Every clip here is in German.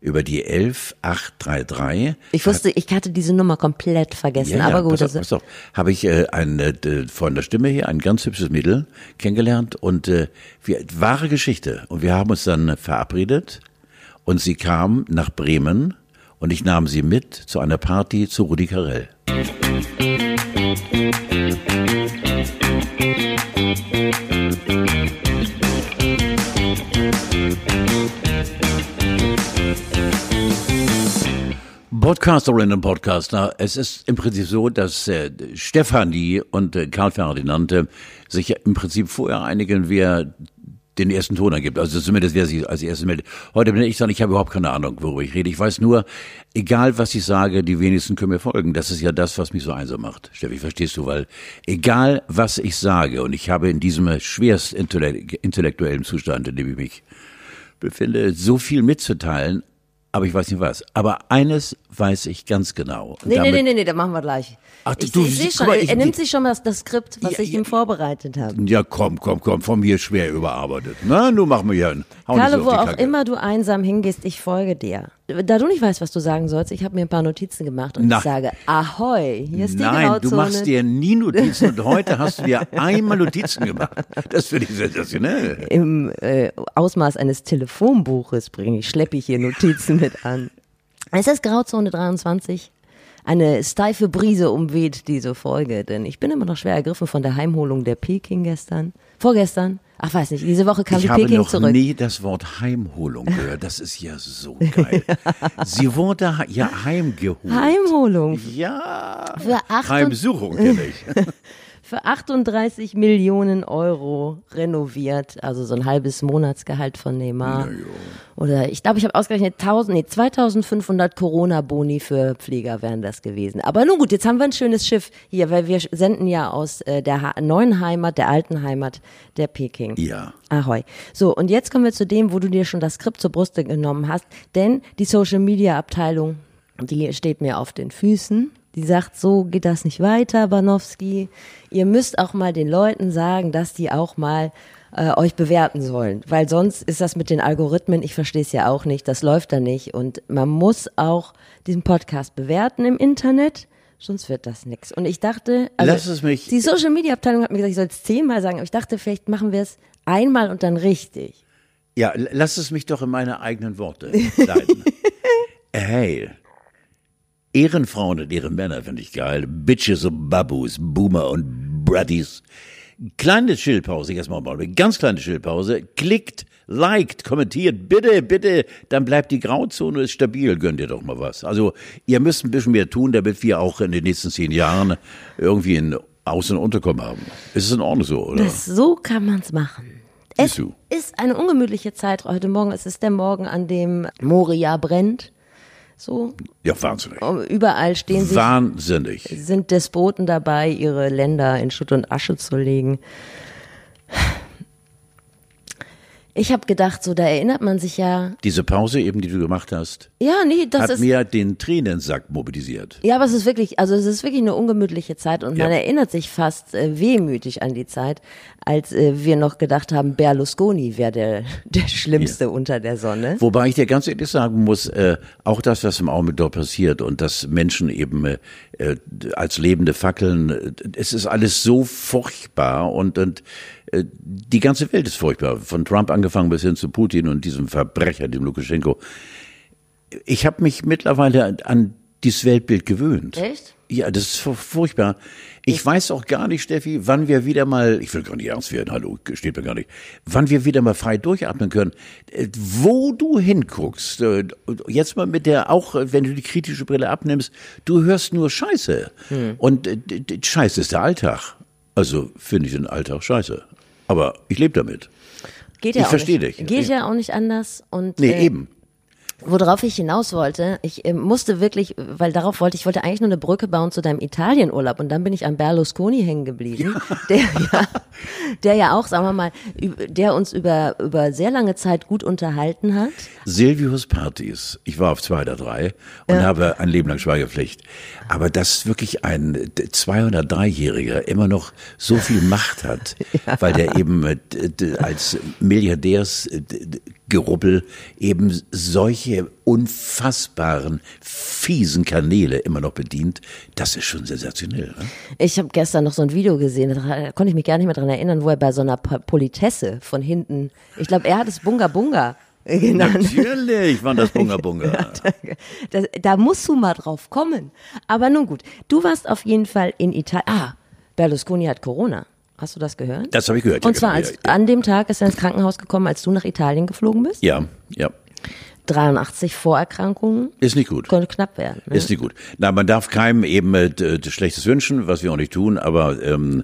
über die 11833. Ich wusste, ich hatte diese Nummer komplett vergessen, aber gut. Pass auf, pass auf. Habe ich äh, ein, äh, von der Stimme her ein ganz hübsches Mädel kennengelernt und äh, wir, wahre Geschichte. Und wir haben uns dann verabredet und sie kam nach Bremen und ich nahm sie mit zu einer Party zu Rudi Carell. Podcasterinnen und Podcaster, es ist im Prinzip so, dass äh, Stefanie und äh, Karl Ferdinand äh, sich im Prinzip vorher einigen, wer den ersten Ton ergibt. Also zumindest wer sich als erstes meldet. Heute bin ich sagen, ich habe überhaupt keine Ahnung, worüber ich rede. Ich weiß nur, egal was ich sage, die wenigsten können mir folgen. Das ist ja das, was mich so einsam macht. Steffi, verstehst du? Weil egal was ich sage, und ich habe in diesem schwerst intellektuellen Zustand, in dem ich mich befinde, so viel mitzuteilen, aber ich weiß nicht was. Aber eines weiß ich ganz genau. Nee, nee, nee, nee, nee, da machen wir gleich. Ach, ich, du, ich sehe schon, mal, ich, er nimmt sich schon mal das, das Skript, was ja, ich ihm vorbereitet habe. Ja, komm, komm, komm, von mir schwer überarbeitet. Na, nun machen wir hier einen. Carlo, wo auch immer du einsam hingehst, ich folge dir. Da du nicht weißt, was du sagen sollst, ich habe mir ein paar Notizen gemacht und Na, ich sage, ahoi, hier ist die Nein, Grauzone. du machst dir nie Notizen und heute hast du dir einmal Notizen gemacht. Das finde ich sensationell. Im äh, Ausmaß eines Telefonbuches bringe ich, schleppe ich hier Notizen mit an. Es ist Grauzone 23. Eine steife Brise umweht diese Folge, denn ich bin immer noch schwer ergriffen von der Heimholung der Peking gestern, vorgestern. Ach, weiß nicht, diese Woche kam ich die Peking zurück. Ich habe noch nie das Wort Heimholung gehört. Das ist ja so geil. Sie wurde ja heimgeholt. Heimholung. Ja. Für acht Heimsuchung kenne ich. für 38 Millionen Euro renoviert, also so ein halbes Monatsgehalt von Neymar. Oder ich glaube, ich habe ausgerechnet 1000, nee, 2500 Corona-Boni für Pfleger wären das gewesen. Aber nun gut, jetzt haben wir ein schönes Schiff hier, weil wir senden ja aus äh, der ha neuen Heimat, der alten Heimat der Peking. Ja. Ahoi. So, und jetzt kommen wir zu dem, wo du dir schon das Skript zur Brust genommen hast, denn die Social-Media-Abteilung, die steht mir auf den Füßen die sagt, so geht das nicht weiter, Banowski. Ihr müsst auch mal den Leuten sagen, dass die auch mal äh, euch bewerten sollen, weil sonst ist das mit den Algorithmen, ich verstehe es ja auch nicht, das läuft da nicht und man muss auch diesen Podcast bewerten im Internet, sonst wird das nichts. Und ich dachte, also Lass es mich. die Social Media Abteilung hat mir gesagt, ich soll es zehnmal sagen, aber ich dachte, vielleicht machen wir es einmal und dann richtig. Ja, lass es mich doch in meine eigenen Worte leiten. hey, Ehrenfrauen und ihre Männer finde ich geil. Bitches und Babus, Boomer und Bruddies. Kleine Schildpause, jetzt mal eine ganz kleine Schildpause. Klickt, liked, kommentiert, bitte, bitte, dann bleibt die Grauzone stabil, gönnt ihr doch mal was. Also, ihr müsst ein bisschen mehr tun, damit wir auch in den nächsten zehn Jahren irgendwie ein Außen- und Unterkommen haben. Ist es in Ordnung so, oder? Das, so kann man's machen. Es ist eine ungemütliche Zeit heute Morgen. Es ist der Morgen, an dem Moria brennt. So. Ja, wahnsinnig. Überall stehen sie. Wahnsinnig. Sind Despoten dabei, ihre Länder in Schutt und Asche zu legen. Ich habe gedacht, so da erinnert man sich ja. Diese Pause eben, die du gemacht hast. Ja, nee, das hat ist mir den Tränensack mobilisiert. Ja, aber es ist wirklich, also es ist wirklich eine ungemütliche Zeit und ja. man erinnert sich fast äh, wehmütig an die Zeit, als äh, wir noch gedacht haben, Berlusconi wäre der der Schlimmste ja. unter der Sonne. Wobei ich dir ganz ehrlich sagen muss, äh, auch das, was im Augenblick dort passiert und dass Menschen eben äh, äh als lebende Fackeln, äh, es ist alles so furchtbar und und die ganze Welt ist furchtbar, von Trump angefangen bis hin zu Putin und diesem Verbrecher, dem Lukaschenko. Ich habe mich mittlerweile an dieses Weltbild gewöhnt. Echt? Ja, das ist furchtbar. Ich weiß auch gar nicht, Steffi, wann wir wieder mal, ich will gar nicht ernst werden, hallo, steht mir gar nicht, wann wir wieder mal frei durchatmen können. Äh, wo du hinguckst, äh, jetzt mal mit der, auch wenn du die kritische Brille abnimmst, du hörst nur Scheiße. Hm. Und Scheiße ist der Alltag. Also finde ich den Alltag scheiße. Aber ich lebe damit. Geht ja ich verstehe dich. Geht ja auch nicht anders. Und, nee, äh, eben. Worauf ich hinaus wollte, ich äh, musste wirklich, weil darauf wollte ich, wollte eigentlich nur eine Brücke bauen zu deinem Italienurlaub und dann bin ich an Berlusconi hängen geblieben, ja. der ja, der ja auch, sagen wir mal, der uns über über sehr lange Zeit gut unterhalten hat. Silvius Partys. Ich war auf zwei oder drei und ja. habe ein Leben lang Schweigepflicht. Aber dass wirklich ein 203-Jähriger immer noch so viel Macht hat, ja. weil der eben als Milliardärs Gerubbel eben solche unfassbaren, fiesen Kanäle immer noch bedient, das ist schon sensationell. Ne? Ich habe gestern noch so ein Video gesehen, da konnte ich mich gar nicht mehr dran erinnern, wo er bei so einer Politesse von hinten, ich glaube, er hat es Bunga Bunga genannt. Natürlich war das Bunga Bunga. da, da musst du mal drauf kommen. Aber nun gut, du warst auf jeden Fall in Italien. Ah, Berlusconi hat Corona. Hast du das gehört? Das habe ich gehört. Und ja, zwar genau, als, ja, ja. an dem Tag ist er ins Krankenhaus gekommen, als du nach Italien geflogen bist. Ja, ja. 83 Vorerkrankungen. Ist nicht gut. Konnte knapp werden. Ne? Ist nicht gut. Na, man darf keinem eben äh, Schlechtes wünschen, was wir auch nicht tun, aber ähm,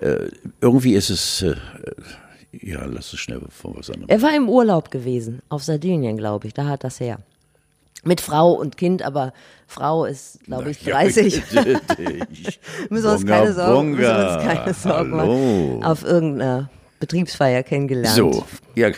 äh, irgendwie ist es, äh, ja, lass es schnell von was anderem. Er war im Urlaub gewesen, auf Sardinien, glaube ich. Da hat das her. Mit Frau und Kind, aber Frau ist, glaube ich, 30. müssen wir uns keine Sorgen, müssen wir uns keine Sorgen Hallo. machen. Auf irgendeiner Betriebsfeier kennengelernt. So, ja.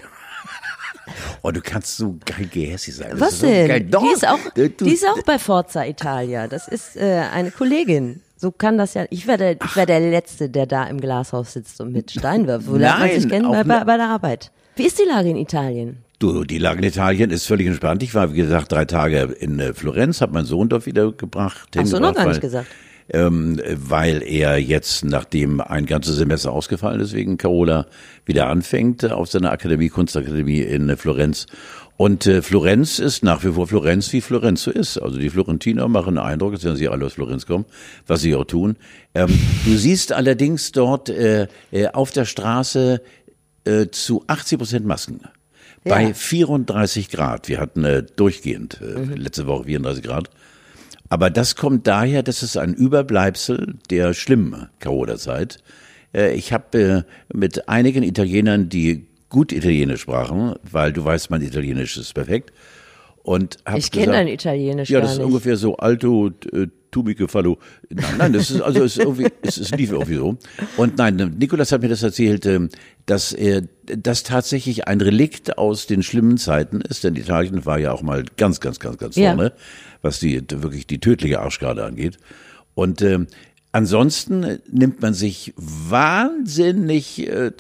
Oh, du kannst so geil gehässig sein. Das Was so denn? Doch, die, ist auch, die ist auch bei Forza Italia. Das ist äh, eine Kollegin. So kann das ja. Ich werde, ich werde der Letzte, der da im Glashaus sitzt und mit Stein wirft. Wo lernt man sich kennen? Bei, bei, ne- bei der Arbeit. Wie ist die Lage in Italien? Du, die Lage in Italien ist völlig entspannt. Ich war, wie gesagt, drei Tage in äh, Florenz, habe meinen Sohn dort wieder gebracht. Hast du noch gar weil- nicht gesagt. ähm, weil er jetzt, nachdem ein ganzes Semester ausgefallen ist wegen Carola, wieder anfängt auf seiner Akademie, Kunstakademie in äh, Florenz. Und äh, Florenz ist nach wie vor Florenz, wie Florenz so ist. Also die Florentiner machen einen Eindruck, als wenn sie alle aus Florenz kommen, was sie auch tun. Ähm, du siehst allerdings dort äh, äh, auf der Straße äh, zu 80 Prozent Masken. Bei Ja. 34 Grad. Wir hatten äh, durchgehend äh, letzte Woche 34 Grad. Aber das kommt daher, dass es ein Überbleibsel der schlimmen Carola-Zeit. Äh, ich habe äh, mit einigen Italienern, die gut Italienisch sprachen, weil du weißt, mein Italienisch ist perfekt. Und Ich kenne dein Italienisch Ja, das ist ungefähr so alto äh, tumico fallo. Nein, nein, das ist also es ist irgendwie es, es lief irgendwie so. Und nein, Nikolas hat mir das erzählt, ähm, dass er das tatsächlich ein Relikt aus den schlimmen Zeiten ist, denn Italien war ja auch mal ganz, ganz, ganz, ganz Ja. vorne, was die wirklich die tödliche Arschkarte angeht. Und ähm, Ansonsten nimmt man sich wahnsinnig äh,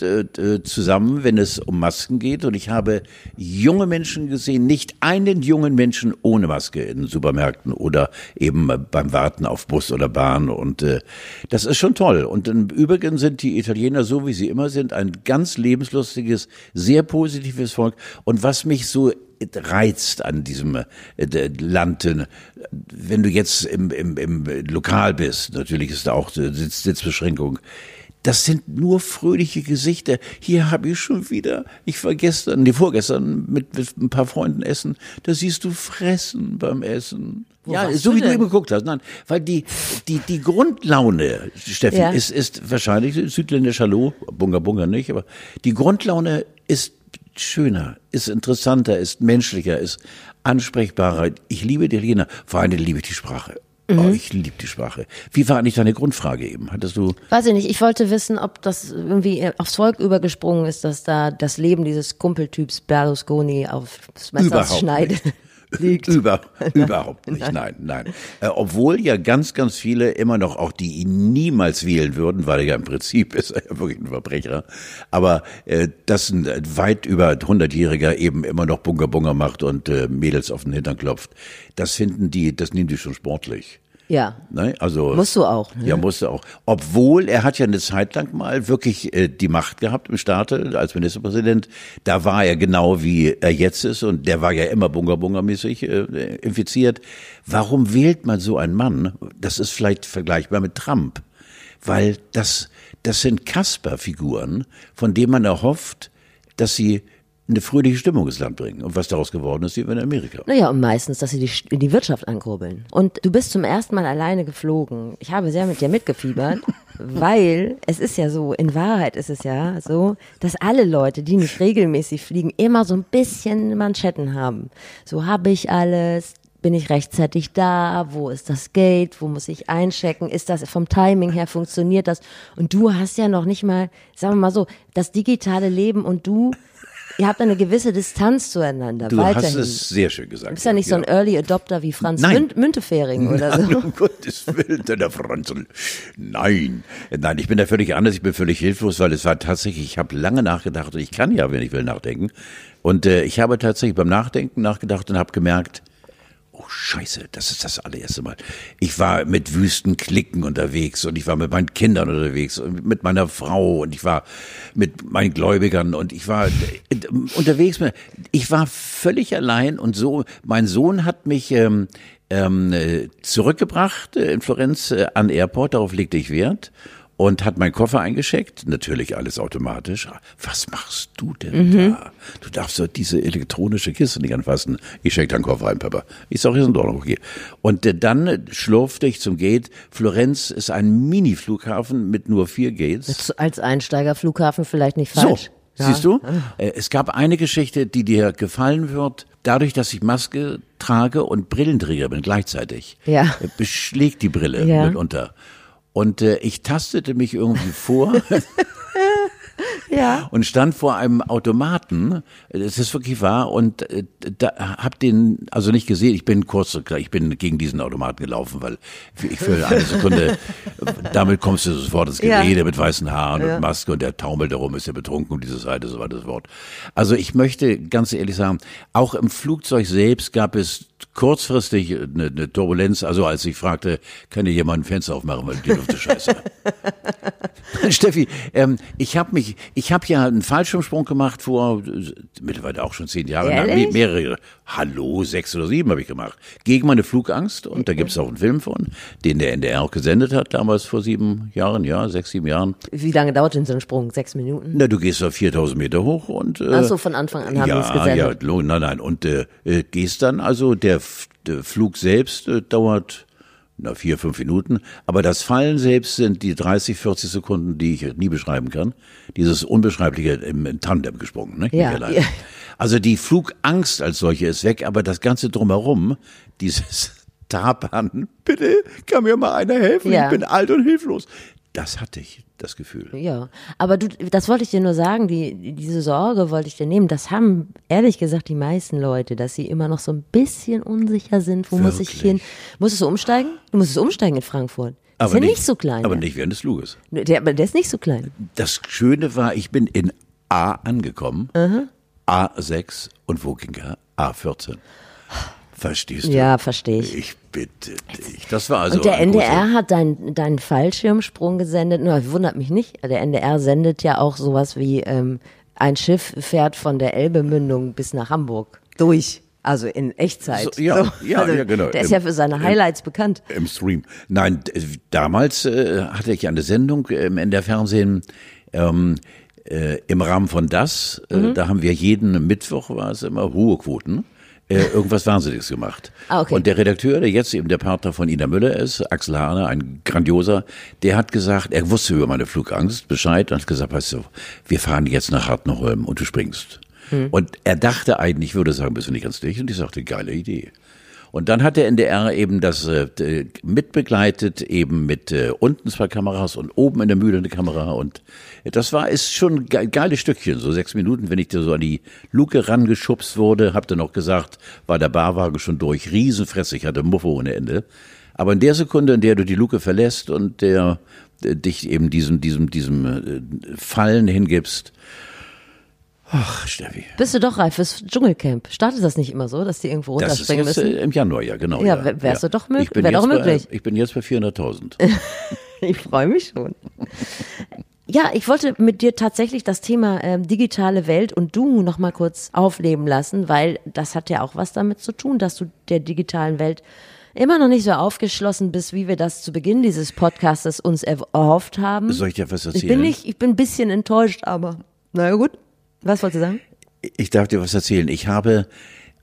zusammen, wenn es um Masken geht. Und ich habe junge Menschen gesehen, nicht einen jungen Menschen ohne Maske in Supermärkten oder eben beim Warten auf Bus oder Bahn. Und äh, das ist schon toll. Und im Übrigen sind die Italiener so, wie sie immer sind, ein ganz lebenslustiges, sehr positives Volk. Und was mich so reizt an diesem äh, Land. äh, Wenn du jetzt im, im, im Lokal bist, natürlich ist da auch äh, Sitz, Sitzbeschränkung. Das sind nur fröhliche Gesichter. Hier habe ich schon wieder, ich war gestern, nee, vorgestern mit, mit ein paar Freunden essen. Da siehst du Fressen beim Essen. ja, warst so du wie du denn? eben geguckt hast. Nein, weil die, die, die Grundlaune, Steffi, Ja. ist, ist wahrscheinlich südländisch Hallo, Bunga Bunga nicht, aber die Grundlaune ist schöner, ist interessanter, ist menschlicher, ist ansprechbarer. Ich liebe die Italiener, vor allem liebe ich die Sprache. Mhm. Oh, ich liebe die Sprache. Wie war eigentlich deine Grundfrage eben? Hattest du? Weiß ich nicht, ich wollte wissen, ob das irgendwie aufs Volk übergesprungen ist, dass da das Leben dieses Kumpeltyps Berlusconi auf Messers Überhaupt Schneide liegt. Über, überhaupt nicht, nein, nein. Äh, obwohl ja ganz, ganz viele immer noch auch die ihn niemals wählen würden, weil er ja im Prinzip ist er ja wirklich ein Verbrecher. Aber äh, dass ein weit über 100-Jähriger eben immer noch Bunga Bunga macht und äh, Mädels auf den Hintern klopft, das finden die, das nehmen die schon sportlich. Ja. Ne? Also Musst du auch, ne? Ja, musste auch. Obwohl er hat ja eine Zeit lang mal wirklich äh, die Macht gehabt im Staate als Ministerpräsident. Da war er genau wie er jetzt ist und der war ja immer bunga bunga mäßig äh, infiziert. Warum wählt man so einen Mann? Das ist vielleicht vergleichbar mit Trump, weil das das sind Kasper-Figuren, von denen man erhofft, dass sie eine fröhliche Stimmung ins Land bringen. Und was daraus geworden ist, sehen wir in Amerika. Naja, und meistens, dass sie die, die Wirtschaft ankurbeln. Und du bist zum ersten Mal alleine geflogen. Ich habe sehr mit dir mitgefiebert, weil es ist ja so, in Wahrheit ist es ja so, dass alle Leute, die nicht regelmäßig fliegen, immer so ein bisschen Manschetten haben. So habe ich alles, bin ich rechtzeitig da, wo ist das Gate, wo muss ich einchecken, ist das vom Timing her, funktioniert das? Und du hast ja noch nicht mal, sagen wir mal so, das digitale Leben und du ihr habt eine gewisse Distanz zueinander. Du weiterhin. hast es sehr schön gesagt. Du bist ja nicht so ein Early Adopter wie Franz. Münt Müntefering oder Nein, so. um Gottes Willen, der Franzl. Nein, nein, ich bin da völlig anders. Ich bin völlig hilflos, weil es war tatsächlich, ich habe lange nachgedacht und ich kann ja, wenn ich will, nachdenken. Und äh, ich habe tatsächlich beim Nachdenken nachgedacht und habe gemerkt, oh Scheiße, das ist das allererste Mal. Ich war mit wüsten Klicken unterwegs und ich war mit meinen Kindern unterwegs und mit meiner Frau und ich war mit meinen Gläubigern und ich war äh, unterwegs. Ich war völlig allein und so, mein Sohn hat mich ähm, ähm, äh, zurückgebracht äh, in Florenz äh, an Airport, darauf legte ich Wert und hat meinen Koffer eingeschickt, natürlich alles automatisch. Was machst du denn da? Du darfst doch diese elektronische Kiste nicht anfassen. Ich check deinen Koffer ein, Papa. Ich sag, ist in Ordnung, okay. Und äh, dann schlurfte ich zum Gate. Florenz ist ein Mini-Flughafen mit nur vier Gates. Als Einsteigerflughafen vielleicht nicht So, falsch. Ja. siehst du? Äh, Es gab eine Geschichte, die dir gefallen wird. Dadurch, dass ich Maske trage und Brillenträger bin gleichzeitig, Ja. äh, beschlägt die Brille Ja. mitunter. Und äh, ich tastete mich irgendwie vor Ja. und stand vor einem Automaten. Es ist wirklich wahr und äh, da hab den also nicht gesehen. Ich bin kurz, ich bin gegen diesen Automaten gelaufen, weil ich für eine Sekunde damit kommst du sofort ins Ja. Gerede mit weißen Haaren Ja. und Maske und der taumelt darum, ist ja betrunken und diese Seite, so war das Wort. Also ich möchte ganz ehrlich sagen, auch im Flugzeug selbst gab es kurzfristig eine, eine Turbulenz, also als ich fragte, kann hier jemand ein Fenster aufmachen, weil die Luft ist scheiße. Steffi, ähm, ich habe mich, ich habe ja einen Fallschirmsprung gemacht vor äh, mittlerweile auch schon zehn Jahren, Ehrlich? Mehrere, hallo, sechs oder sieben habe ich gemacht, gegen meine Flugangst und da gibt's auch einen Film von, den der NDR auch gesendet hat, damals vor sieben Jahren, ja, sechs, sieben Jahren. Wie lange dauert denn so ein Sprung? Sechs Minuten? Na, du gehst auf 4000 Meter hoch und äh, Ach so, von Anfang an haben ja, es gesendet. Ja, nein, nein. Und äh, äh, gehst dann, also der, F- der Flug selbst äh, dauert na, vier, fünf Minuten, aber das Fallen selbst sind die 30, 40 Sekunden, die ich nie beschreiben kann. Dieses Unbeschreibliche im, im Tandem gesprungen, ne? Ja, ja. Also die Flugangst als solche ist weg, aber das Ganze drumherum, dieses Tapern, bitte kann mir mal einer helfen, Ja. ich bin alt und hilflos. Das hatte ich, das Gefühl. Ja, aber du, das wollte ich dir nur sagen, die, diese Sorge wollte ich dir nehmen. Das haben ehrlich gesagt die meisten Leute, dass sie immer noch so ein bisschen unsicher sind. Wo muss ich Wirklich? hin? Musstest du umsteigen? Du musstest umsteigen in Frankfurt. Das ist ja nicht, so klein. Aber ja. nicht während des Fluges. Der, aber der ist nicht so klein. Das Schöne war, ich bin in A angekommen, A6 und wo ging er? A14. Verstehst du? Ja, verstehe ich. Ich bitte dich. Das war also Und der NDR hat deinen deinen Fallschirmsprung gesendet. Nur wundert mich nicht. Der NDR sendet ja auch sowas wie ähm, ein Schiff fährt von der Elbemündung bis nach Hamburg durch. Also in Echtzeit. So, ja, ja, also, ja, genau. Der ist Im- ja für seine Highlights bekannt. Im Stream. Nein, damals äh, hatte ich eine Sendung ähm, in der Fernsehen ähm, äh, im Rahmen von das. Äh, Mhm. Da haben wir jeden Mittwoch, war es immer, hohe Quoten. Äh, irgendwas Wahnsinniges gemacht. Ah, okay. Und der Redakteur, der jetzt eben der Partner von Ina Müller ist, Axel Hahner, ein grandioser, der hat gesagt, er wusste über meine Flugangst Bescheid und hat gesagt, weißt du, wir fahren jetzt nach Hartnerholm und du springst. Hm. Und er dachte eigentlich, ich würde sagen, bist du nicht ganz dicht? Und ich sagte, geile Idee. Und dann hat der NDR eben das äh, mitbegleitet, eben mit äh, unten zwei Kameras und oben in der Mühle eine Kamera. Und das war, ist schon ein ge- geiles Stückchen, so sechs Minuten, wenn ich da so an die Luke rangeschubst wurde, habt ihr noch gesagt, war der Barwagen schon durch, Riesenfresse, ich hatte Muffe ohne Ende. Aber in der Sekunde, in der du die Luke verlässt und der dich eben diesem, diesem, diesem äh, Fallen hingibst, ach, Steffi. Bist du doch reif fürs Dschungelcamp? Startet das nicht immer so, dass die irgendwo Das ist runterspringen jetzt müssen? äh, im Januar, ja, genau. Ja, wär- wär's doch doch mög- Ich bin wär doch möglich. Bei, ich bin jetzt bei 400.000. Ich freue mich schon. Ja, ich wollte mit dir tatsächlich das Thema ähm, digitale Welt und du noch mal kurz aufleben lassen, weil das hat ja auch was damit zu tun, dass du der digitalen Welt immer noch nicht so aufgeschlossen bist, wie wir das zu Beginn dieses Podcastes uns er- erhofft haben. Soll ich dir was erzählen? ich bin nicht, ich bin ein bisschen enttäuscht, aber naja gut. Was wolltest du sagen? Ich darf dir was erzählen. Ich habe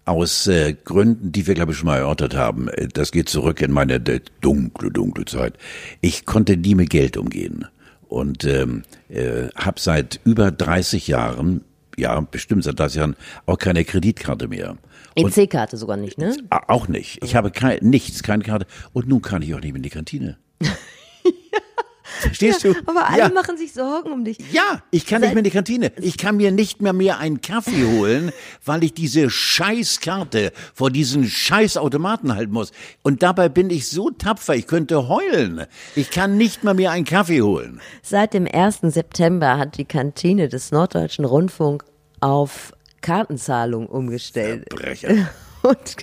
aus äh, Gründen, die wir glaube ich schon mal erörtert haben, äh, das geht zurück in meine äh, dunkle, dunkle Zeit. Ich konnte nie mit Geld umgehen und ähm, äh, habe seit über 30 Jahren, ja bestimmt seit 30 Jahren, auch keine Kreditkarte mehr. EC-Karte sogar nicht, ne? auch nicht. Ich habe kein, nichts, keine Karte. Und nun kann ich auch nicht mehr in die Kantine. Verstehst ja, du? Aber alle ja. machen sich Sorgen um dich. Ja, ich kann nicht mehr in die Kantine. Ich kann mir nicht mehr mehr einen Kaffee holen, weil ich diese Scheißkarte vor diesen Scheißautomaten halten muss. Und dabei bin ich so tapfer, ich könnte heulen. Ich kann nicht mehr einen Kaffee holen. Seit dem 1. September hat die Kantine des Norddeutschen Rundfunk auf Kartenzahlung umgestellt. Verbrecher. Und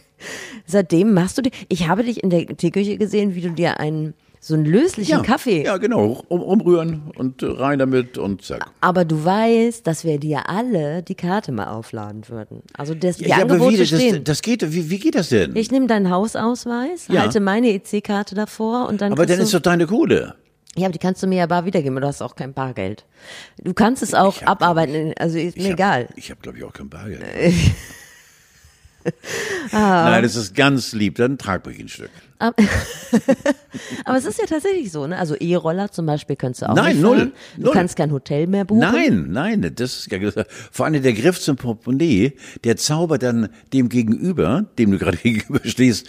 seitdem machst du die. Ich habe dich in der Teeküche gesehen, wie du dir einen so einen löslichen Kaffee. Ja, genau. Um, umrühren und rein damit und zack. Aber du weißt, dass wir dir alle die Karte mal aufladen würden. Also das, die Ja, Angebote wie, das, stehen. das geht, wie, wie geht das denn? ich nehme deinen Hausausweis, Ja. halte meine EC-Karte davor und dann. aber dann ist doch deine Kohle. ja, aber die kannst du mir ja bar wiedergeben, aber du hast auch kein Bargeld. Du kannst es auch hab, abarbeiten, also ist mir Ich egal. Hab, ich habe, glaube ich, auch kein Bargeld. Ah. Nein, das ist ganz lieb. Dann trag mich ein Stück. Aber es ist ja tatsächlich so, ne? Also E-Roller zum Beispiel kannst du auch Nein, nicht null, fahren. Du null. kannst kein Hotel mehr buchen. Nein, nein, das ist ja. Vor allem der Griff zum Portemonnaie, der zaubert dann dem Gegenüber, dem du gerade gegenüber stehst,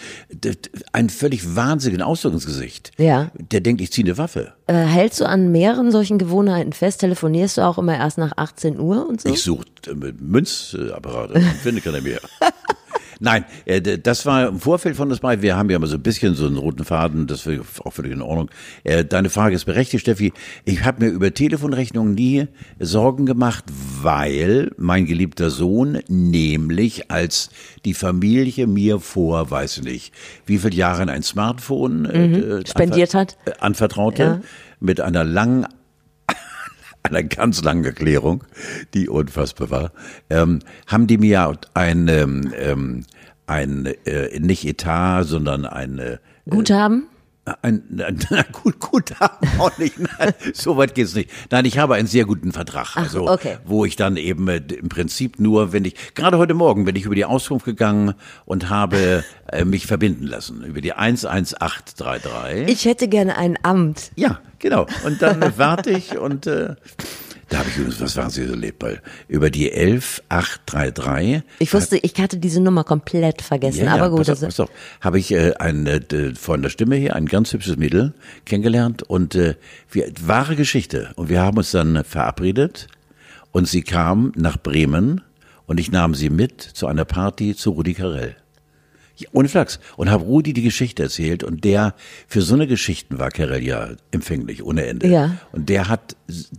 einen völlig wahnsinnigen Ausdruck ins Gesicht. Ja. Der denkt, ich ziehe eine Waffe. Äh, hältst du an mehreren solchen Gewohnheiten fest? Telefonierst du auch immer erst nach 18 Uhr und so? Ich suche äh, Münzapparate, finde keiner mehr. Nein, äh, das war im Vorfeld von uns beiden. Wir haben ja immer so ein bisschen so einen roten Faden, das wäre auch völlig in Ordnung. Äh, Deine Frage ist berechtigt, Steffi. Ich habe mir über Telefonrechnungen nie Sorgen gemacht, weil mein geliebter Sohn nämlich als die Familie mir vor, weiß ich nicht, wie viele Jahren ein Smartphone äh, Mhm. Spendiert anver- hat. äh, anvertraute Ja. mit einer langen einer ganz langen Erklärung, die unfassbar war, ähm, haben die mir ein, ähm, ähm, ein äh, nicht Etat, sondern ein, äh, Guthaben? Ein, na gut, gut auch nicht. Nein, so weit geht's nicht. Nein, ich habe einen sehr guten Vertrag, also okay. wo ich dann eben äh, im Prinzip nur, wenn ich gerade heute Morgen bin ich über die Auskunft gegangen und habe äh, mich verbinden lassen über die 11833. Ich hätte gerne ein Amt. Ja, genau. Und dann warte ich und äh, da habe ich übrigens, was waren Sie so lebt bei, über die 11833. Ich wusste, ich hatte diese Nummer komplett vergessen, aber gut. pass auf, pass auf. Habe ich äh, ein, äh, von der Stimme her ein ganz hübsches Mädel kennengelernt und äh, wir, wahre Geschichte. Und wir haben uns dann verabredet und sie kam nach Bremen und ich nahm sie mit zu einer Party zu Rudi Carell. Ohne Flachs. Und habe Rudi die Geschichte erzählt und der, für so eine Geschichten war Carell ja empfänglich, ohne Ende. Ja. Und der hat,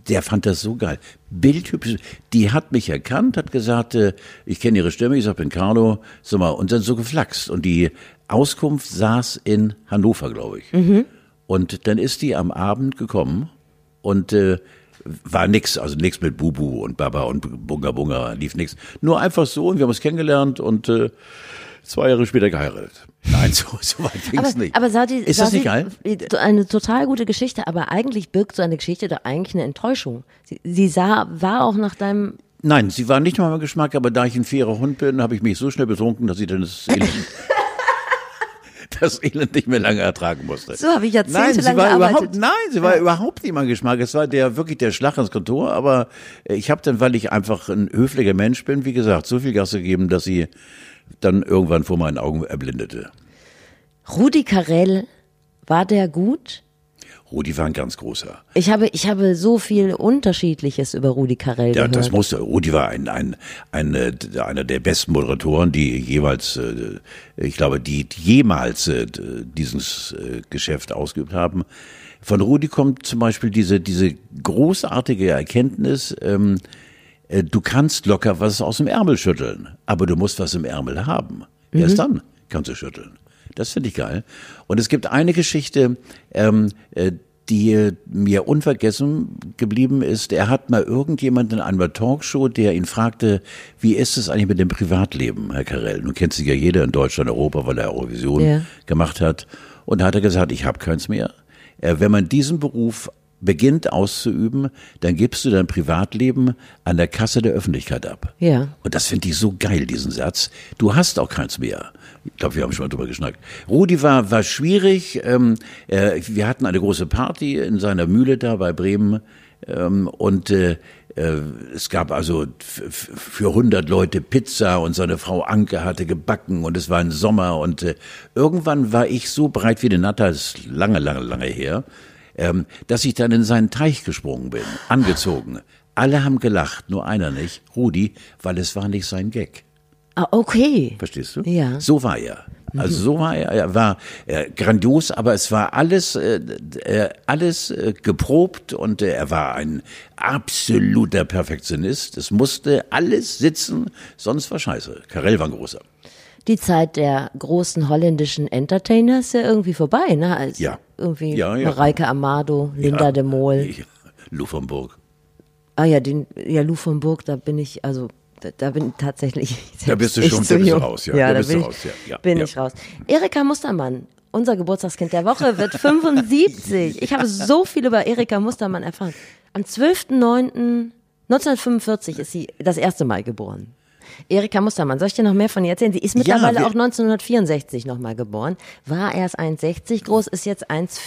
der fand das so geil. Bildhübsch, die hat mich erkannt, hat gesagt, äh, ich kenne ihre Stimme, ich sag, bin Carlo, sag mal, und dann so geflaxt. Und die Auskunft saß in Hannover, glaube ich. Und dann ist die am Abend gekommen und äh, war nix, also nix mit Bubu und Baba und Bunga Bunga, lief nix. Nur einfach so und wir haben uns kennengelernt und äh, zwei Jahre später geheiratet. Nein, so, so weit ging's aber, nicht. aber Sadi, ist das nicht geil? So Eine total gute Geschichte, aber eigentlich birgt so eine Geschichte doch eigentlich eine Enttäuschung. Sie, sie sah, war auch nach deinem, Nein, sie war nicht mal mein Geschmack, aber da ich ein fairer Hund bin, habe ich mich so schnell betrunken, dass sie dann das Elend, das Elend nicht mehr lange ertragen musste. so habe ich Nein, jahrzehntelang sie war gearbeitet. überhaupt, nein, sie war überhaupt nicht mein Geschmack. Es war der wirklich der Schlag ins Kontor, aber äh, ich habe dann, weil ich einfach ein höflicher Mensch bin, wie gesagt, so viel Gas gegeben, dass sie dann irgendwann vor meinen Augen erblindete. Rudi Carell, war der gut? Rudi war ein ganz großer. Ich habe, ich habe so viel Unterschiedliches über Rudi Carell Ja, gehört. das musste. Rudi war ein, ein, ein, äh, einer der besten Moderatoren, die jeweils, äh, ich glaube, die jemals äh, dieses Geschäft ausgeübt haben. Von Rudi kommt zum Beispiel diese, diese großartige Erkenntnis, ähm, äh, du kannst locker was aus dem Ärmel schütteln, aber du musst was im Ärmel haben. Erst dann kannst du schütteln. Das finde ich geil. Und es gibt eine Geschichte, ähm, äh, die mir unvergessen geblieben ist. Er hat mal irgendjemanden in einer Talkshow, der ihn fragte, wie ist es eigentlich mit dem Privatleben, Herr Karell? Nun kennt sich ja jeder in Deutschland, Europa, weil er Eurovision Ja. gemacht hat. Und da hat er gesagt, ich habe keins mehr. Äh, wenn man diesen Beruf beginnt auszuüben, dann gibst du dein Privatleben an der Kasse der Öffentlichkeit ab. Ja. Und das finde ich so geil, diesen Satz. Du hast auch keins mehr. Ich glaube, wir haben schon mal drüber geschnackt. Rudi war, war schwierig. Ähm, äh, wir hatten eine große Party in seiner Mühle da bei Bremen. Ähm, und äh, äh, es gab also für 100 Leute Pizza und seine Frau Anke hatte gebacken und es war ein Sommer und äh, irgendwann war ich so breit wie eine Natter, ist lange, lange, lange her, ähm, dass ich dann in seinen Teich gesprungen bin, angezogen. Alle haben gelacht, nur einer nicht, Rudi, weil es war nicht sein Gag. Ah, okay. Verstehst du? Ja. So war er. Also so war er, er war äh, grandios, aber es war alles, äh, äh, alles äh, geprobt und äh, er war ein absoluter Perfektionist. Es musste alles sitzen, sonst war scheiße. Karel war ein großer. Die Zeit der großen holländischen Entertainer ist ja irgendwie vorbei, ne? Als Ja. Irgendwie Ja, ja. Mareike Amado, Linda Ja. de Mol. Ja, Lou von Burg. Ah ja, den, ja, Lou von Burg, da bin ich, also da, bin ich tatsächlich. Da bist du schon- da bist du raus, ja. Ja, Da da bist du raus, ja. Ja, bin ja. ich raus. Erika Mustermann, unser Geburtstagskind der Woche, wird 75. Ich habe so viel über Erika Mustermann erfahren. Am 12.09.1945 ist sie das erste Mal geboren. Erika Mustermann, soll ich dir noch mehr von ihr erzählen? Sie ist mittlerweile wir- auch 1964 nochmal geboren. War erst 1,60 groß, ist jetzt 1,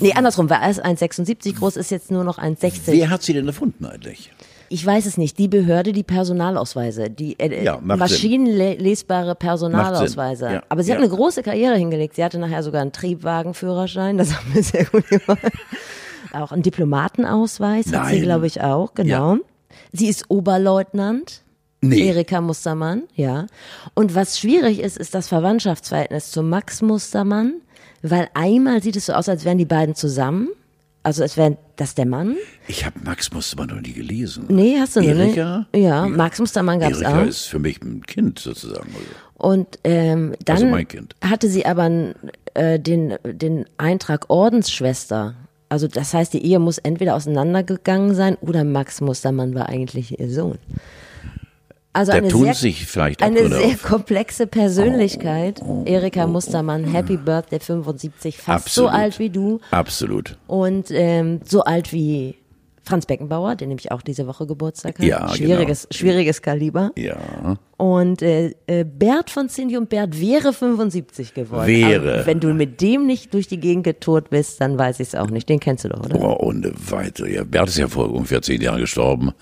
nee, andersrum, war erst 1,76 groß, ist jetzt nur noch 1,60. Wer hat sie denn erfunden eigentlich? Ich weiß es nicht. Die Behörde, die Personalausweise, die äh, Ja, macht maschinenlesbare Personalausweise. Ja, Aber sie hat ja. eine große Karriere hingelegt. Sie hatte nachher sogar einen Triebwagenführerschein. Das haben wir sehr gut gemacht. Auch einen Diplomatenausweis hat sie, Nein. glaube ich, auch. Genau. Sie ist Oberleutnant. Nee. Erika Mustermann, ja. Und was schwierig ist, ist das Verwandtschaftsverhältnis zu Max Mustermann, weil einmal sieht es so aus, als wären die beiden zusammen. Also es wäre das der Mann. Ich habe Max Mustermann noch nie gelesen. Nee, hast du noch nicht? Erika? Ja, Max Mustermann gab's Erika auch. ist für mich ein Kind sozusagen. Und ähm, dann Also mein Kind. hatte sie aber äh, den, den Eintrag Ordensschwester. Also das heißt, die Ehe muss entweder auseinandergegangen sein oder Max Mustermann war eigentlich ihr Sohn. Also Da eine sehr, sich vielleicht eine sehr auf. komplexe Persönlichkeit. Erika Mustermann, Happy Birthday 75, fast Absolut. so alt wie du Absolut. und ähm, so alt wie Franz Beckenbauer, der nämlich auch diese Woche Geburtstag hat. Ja, schwieriges, genau. schwieriges Kaliber. Ja. Und äh, äh, Bert von Cindy und Bert wäre 75 geworden. Wäre. Aber wenn du mit dem nicht durch die Gegend getourt bist, dann weiß ich es auch nicht. Den kennst du doch, oder? Boah, ohne weitere. Ja, Bert ist ja vor ungefähr zehn Jahren gestorben.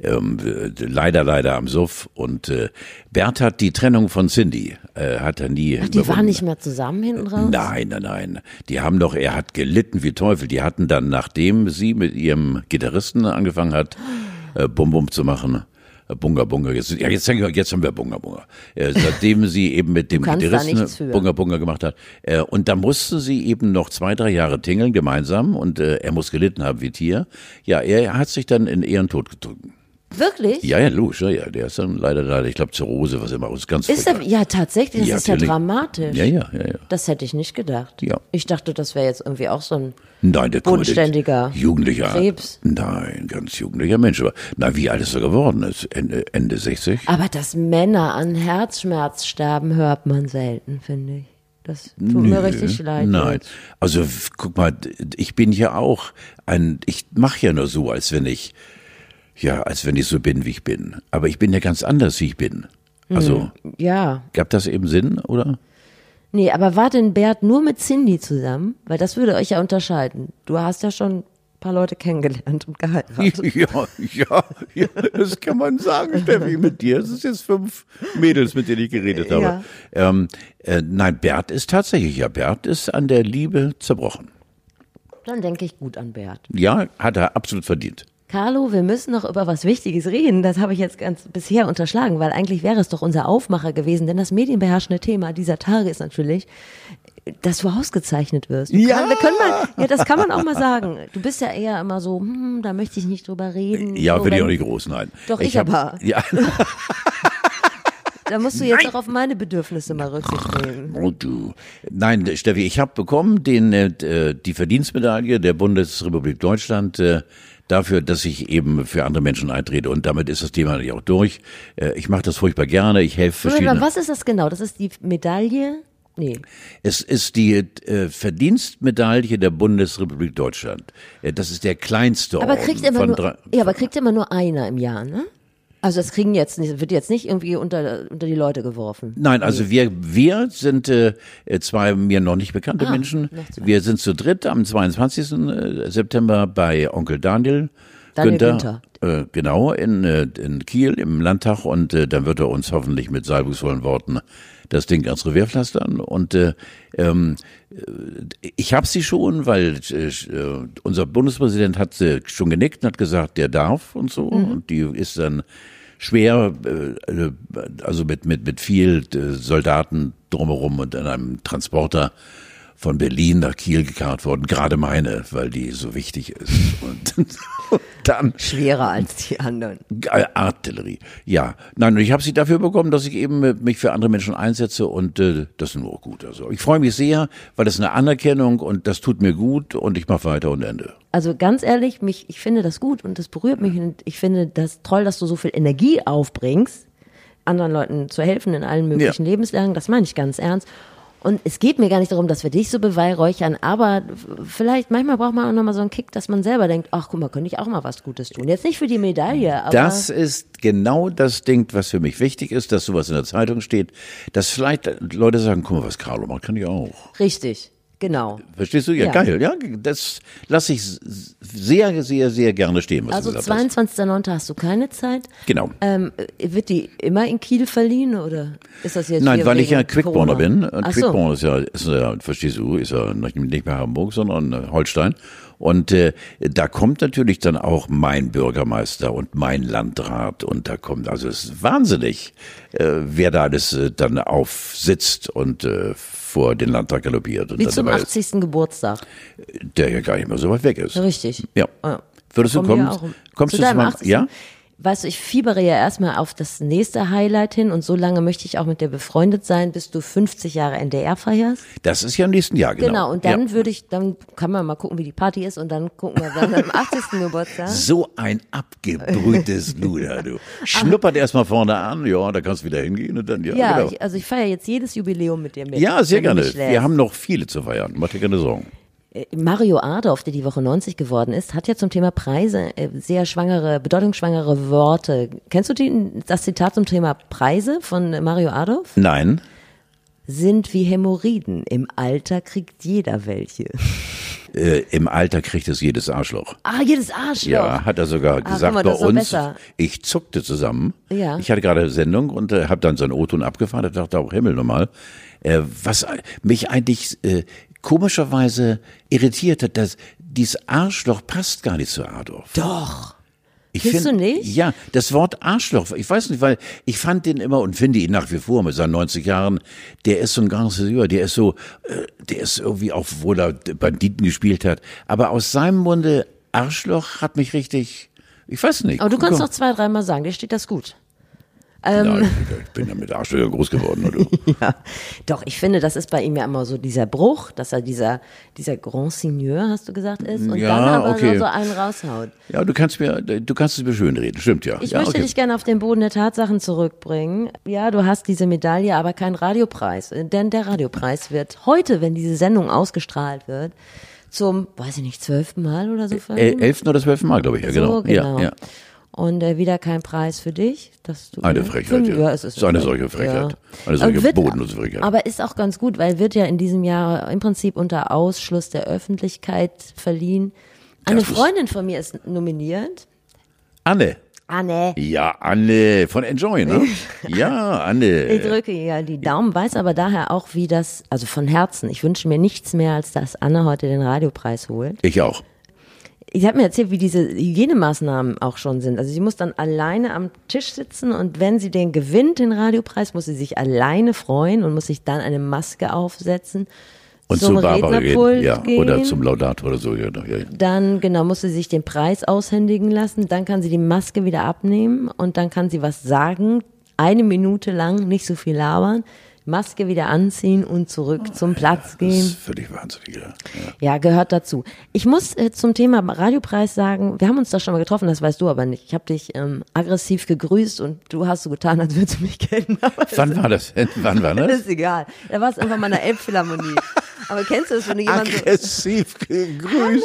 Ähm, äh, leider, leider am Suff. Und äh, Bert hat die Trennung von Cindy, äh, hat er nie. Ach, die waren nicht mehr zusammen hinten raus? Nein, nein, nein. Die haben doch, er hat gelitten wie Teufel. Die hatten dann, nachdem sie mit ihrem Gitarristen angefangen hat, äh, Bum Bum zu machen, Bunga Bunga, jetzt, ja, jetzt, jetzt haben wir Bunga Bunga. Äh, seitdem sie eben mit dem da Gitarristen. Bunga Bunga gemacht hat. Äh, und da musste sie eben noch zwei, drei Jahre tingeln gemeinsam und äh, er muss gelitten haben wie Tier. Ja, er hat sich dann in Ehrentod gedrückt. Wirklich? Ja, ja, logisch, ja, ja. Der ist dann leider, leider, ich glaube, Zirrhose, was immer, ist ganz Ist er, ja, tatsächlich, das Ja, ist ja dramatisch. Ja, ja, ja, ja. Das hätte ich nicht gedacht. Ja. Ich dachte, das wäre jetzt irgendwie auch so ein Nein, der Bodenständiger Jugendlicher. Krebs. Nein, ganz jugendlicher Mensch. Aber na, wie alt ist er geworden? Ist Ende, Ende 60? Aber dass Männer an Herzschmerz sterben, hört man selten, finde ich. Das tut mir richtig leid. Nein. jetzt. Also guck mal, ich bin ja auch ein, ich mache ja nur so, als wenn ich, ja, als wenn ich so bin, wie ich bin. Aber ich bin ja ganz anders, wie ich bin. Also, Ja. gab das eben Sinn, oder? Nee, aber war denn Bert nur mit Cindy zusammen? Weil das würde euch ja unterscheiden. Du hast ja schon ein paar Leute kennengelernt und geheiratet. Ja, ja, ja, das kann man sagen, Steffi, mit dir. Es ist jetzt fünf Mädels, mit denen ich geredet habe. Ja. Ähm, äh, nein, Bert ist tatsächlich, ja, Bert ist an der Liebe zerbrochen. Dann denke ich gut an Bert. Ja, hat er absolut verdient. Carlo, wir müssen noch über was Wichtiges reden. Das habe ich jetzt ganz bisher unterschlagen, weil eigentlich wäre es doch unser Aufmacher gewesen. Denn das medienbeherrschende Thema dieser Tage ist natürlich, dass du ausgezeichnet wirst. Du Ja. Kann, wir können mal, ja, das kann man auch mal sagen. Du bist ja eher immer so, hm, da möchte ich nicht drüber reden. Ja, so, will ich auch nicht groß, nein. Doch, ich hab- aber. Ja, Da musst du jetzt auch auf meine Bedürfnisse mal Rücksicht nehmen. oh du. Nein, Steffi, ich habe bekommen den, äh, die Verdienstmedaille der Bundesrepublik Deutschland äh, dafür, dass ich eben für andere Menschen eintrete. Und damit ist das Thema natürlich auch durch. Äh, ich mache das furchtbar gerne. Ich helfe verschiedenen. was ist das genau? Das ist die Medaille? Nee. Es ist die äh, Verdienstmedaille der Bundesrepublik Deutschland. Äh, das ist der kleinste Aber kriegt immer von nur, drei, ja, aber kriegt immer nur einer im Jahr, ne? Also das kriegen jetzt nicht, wird jetzt nicht irgendwie unter, unter die Leute geworfen. Nein, also wir, wir sind äh, zwei mir noch nicht bekannte Ah, Menschen. Wir sind zu dritt am 22. äh, September bei Onkel Daniel Daniel Günther, äh, genau, in, äh, in Kiel im Landtag und äh, dann wird er uns hoffentlich mit salbungsvollen Worten das Ding ans Revier pflastern. Und äh, ähm, äh, ich habe sie schon, weil äh, unser Bundespräsident hat sie schon genickt und hat gesagt, der darf und so. Mhm. Und die ist dann schwer, äh, also mit, mit, mit viel äh, Soldaten drumherum und in einem Transporter von Berlin nach Kiel gekarrt worden, gerade meine, weil die so wichtig ist. Und dann schwerer als die anderen. Artillerie. Ja, nein, und ich habe sie dafür bekommen, dass ich eben mich für andere Menschen einsetze und äh, das ist nur gut. Also ich freue mich sehr, weil das ist eine Anerkennung und das tut mir gut und ich mache weiter und Ende. Also ganz ehrlich, mich, ich finde das gut und das berührt mich und ich finde das toll, dass du so viel Energie aufbringst, anderen Leuten zu helfen in allen möglichen ja. Lebenslagen. Das meine ich ganz ernst. Und es geht mir gar nicht darum, dass wir dich so beweihräuchern, aber vielleicht manchmal braucht man auch nochmal so einen Kick, dass man selber denkt, ach guck mal, könnte ich auch mal was Gutes tun. Jetzt nicht für die Medaille, aber. Das ist genau das Ding, was für mich wichtig ist, dass sowas in der Zeitung steht, dass vielleicht Leute sagen, guck mal, was Carlo macht, kann ich auch. Richtig. Genau. Verstehst du? Ja, ja. geil. Ja, das lasse ich sehr, sehr, sehr gerne stehen. also 22.09. hast du keine Zeit. Genau. Ähm, wird die immer in Kiel verliehen oder ist das jetzt? Nein, weil ich ja Quickborner bin. Quickborn so. ist ja, ist ja, verstehst du, ist ja nicht mehr Hamburg, sondern äh, Holstein. Und äh, da kommt natürlich dann auch mein Bürgermeister und mein Landrat und da kommt, also es ist wahnsinnig, äh, wer da alles äh, dann aufsitzt und äh, vor den Landtag galoppiert. Und Wie zum 80. Ist, Geburtstag. Der ja gar nicht mehr so weit weg ist. Richtig. Ja. Würdest du kommen? Kommst zu du mal? Ja? Weißt du, ich fiebere ja erstmal auf das nächste Highlight hin und so lange möchte ich auch mit dir befreundet sein, bis du 50 Jahre NDR feierst. Das ist ja im nächsten Jahr, genau. Genau, und dann ja. würde ich, dann kann man mal gucken, wie die Party ist und dann gucken wir dann am 80. Geburtstag. So ein abgebrühtes Luder, du. Schnuppert erstmal vorne an, ja, da kannst du wieder hingehen und dann, ja. Ja, genau. ich, also ich feiere jetzt jedes Jubiläum mit dir mit. Ja, sehr gerne. Wir haben noch viele zu feiern, mach dir keine Sorgen. Mario Adorf, der die Woche 90 geworden ist, hat ja zum Thema Preise äh, sehr schwangere, bedeutungsschwangere Worte. Kennst du die, das Zitat zum Thema Preise von Mario Adorf? Nein. Sind wie Hämorrhoiden. Im Alter kriegt jeder welche. Äh, Im Alter kriegt es jedes Arschloch. Ah, jedes Arschloch. Ja, hat er sogar ah, gesagt mal, bei uns. Ich zuckte zusammen. Ja. Ich hatte gerade Sendung und äh, habe dann so einen O-Ton abgefahren. Da dachte auch Himmel nochmal. Äh, was mich eigentlich äh, komischerweise irritiert hat, dass dieses Arschloch passt gar nicht zu Adolf. Doch. Ich Findest find, du nicht? Ja, das Wort Arschloch, ich weiß nicht, weil ich fand den immer und finde ihn nach wie vor mit seinen 90 Jahren, der ist so ein Grand Seigneur, der ist so, äh, der ist irgendwie auch, obwohl er Banditen gespielt hat, aber aus seinem Munde Arschloch hat mich richtig, ich weiß nicht. Aber du kannst noch zwei, dreimal sagen, dir steht das gut. Ähm, ja, ich bin ja mit Arschlöcher groß geworden, oder? ja, doch, ich finde, das ist bei ihm ja immer so dieser Bruch, dass er dieser, dieser Grand Seigneur, hast du gesagt, ist und ja, dann aber okay. so einen raushaut. Ja, du kannst mir, du kannst es mir schön reden, stimmt ja. Ich ja, möchte okay. dich gerne auf den Boden der Tatsachen zurückbringen. Ja, du hast diese Medaille, aber keinen Radiopreis, denn der Radiopreis wird heute, wenn diese Sendung ausgestrahlt wird, zum, weiß ich nicht, zwölften Mal oder so verliehen? Elften oder zwölften Mal, glaube ich, ja, genau. So, genau. Ja, ja. Und äh, wieder kein Preis für dich. Dass du, eine Frechheit, ja. ja es ist so eine solche Frechheit. Ja. Eine solche wird, bodenlose Frechheit. Aber ist auch ganz gut, weil wird ja in diesem Jahr im Prinzip unter Ausschluss der Öffentlichkeit verliehen. Eine Freundin von mir ist nominiert. Anne. Anne. Ja, Anne von Enjoy, ne? ja, Anne. Ich drücke ja die Daumen, weiß aber daher auch, wie das, also von Herzen, ich wünsche mir nichts mehr, als dass Anne heute den Radiopreis holt. Ich auch ich habe mir erzählt, wie diese Hygienemaßnahmen auch schon sind. Also sie muss dann alleine am Tisch sitzen und wenn sie den gewinnt, den Radiopreis, muss sie sich alleine freuen und muss sich dann eine Maske aufsetzen. Und zum, zum Barbara gehen, ja, gehen. oder zum Laudator oder so. Ja, ja. Dann, genau, muss sie sich den Preis aushändigen lassen. Dann kann sie die Maske wieder abnehmen und dann kann sie was sagen. Eine Minute lang, nicht so viel labern. Maske wieder anziehen und zurück zum Platz gehen. Das ist völlig wahnsinnig, ja. Ja, gehört dazu. Ich muss äh, zum Thema Radiopreis sagen, wir haben uns da schon mal getroffen, das weißt du aber nicht. Ich habe dich ähm, aggressiv gegrüßt und du hast so getan, als würdest du mich kennen. Wann war das? Wann war das? das ist egal. Da war es einfach mal in der Elbphilharmonie. aber kennst du das, wenn du jemanden Aggressiv so, gegrüßt.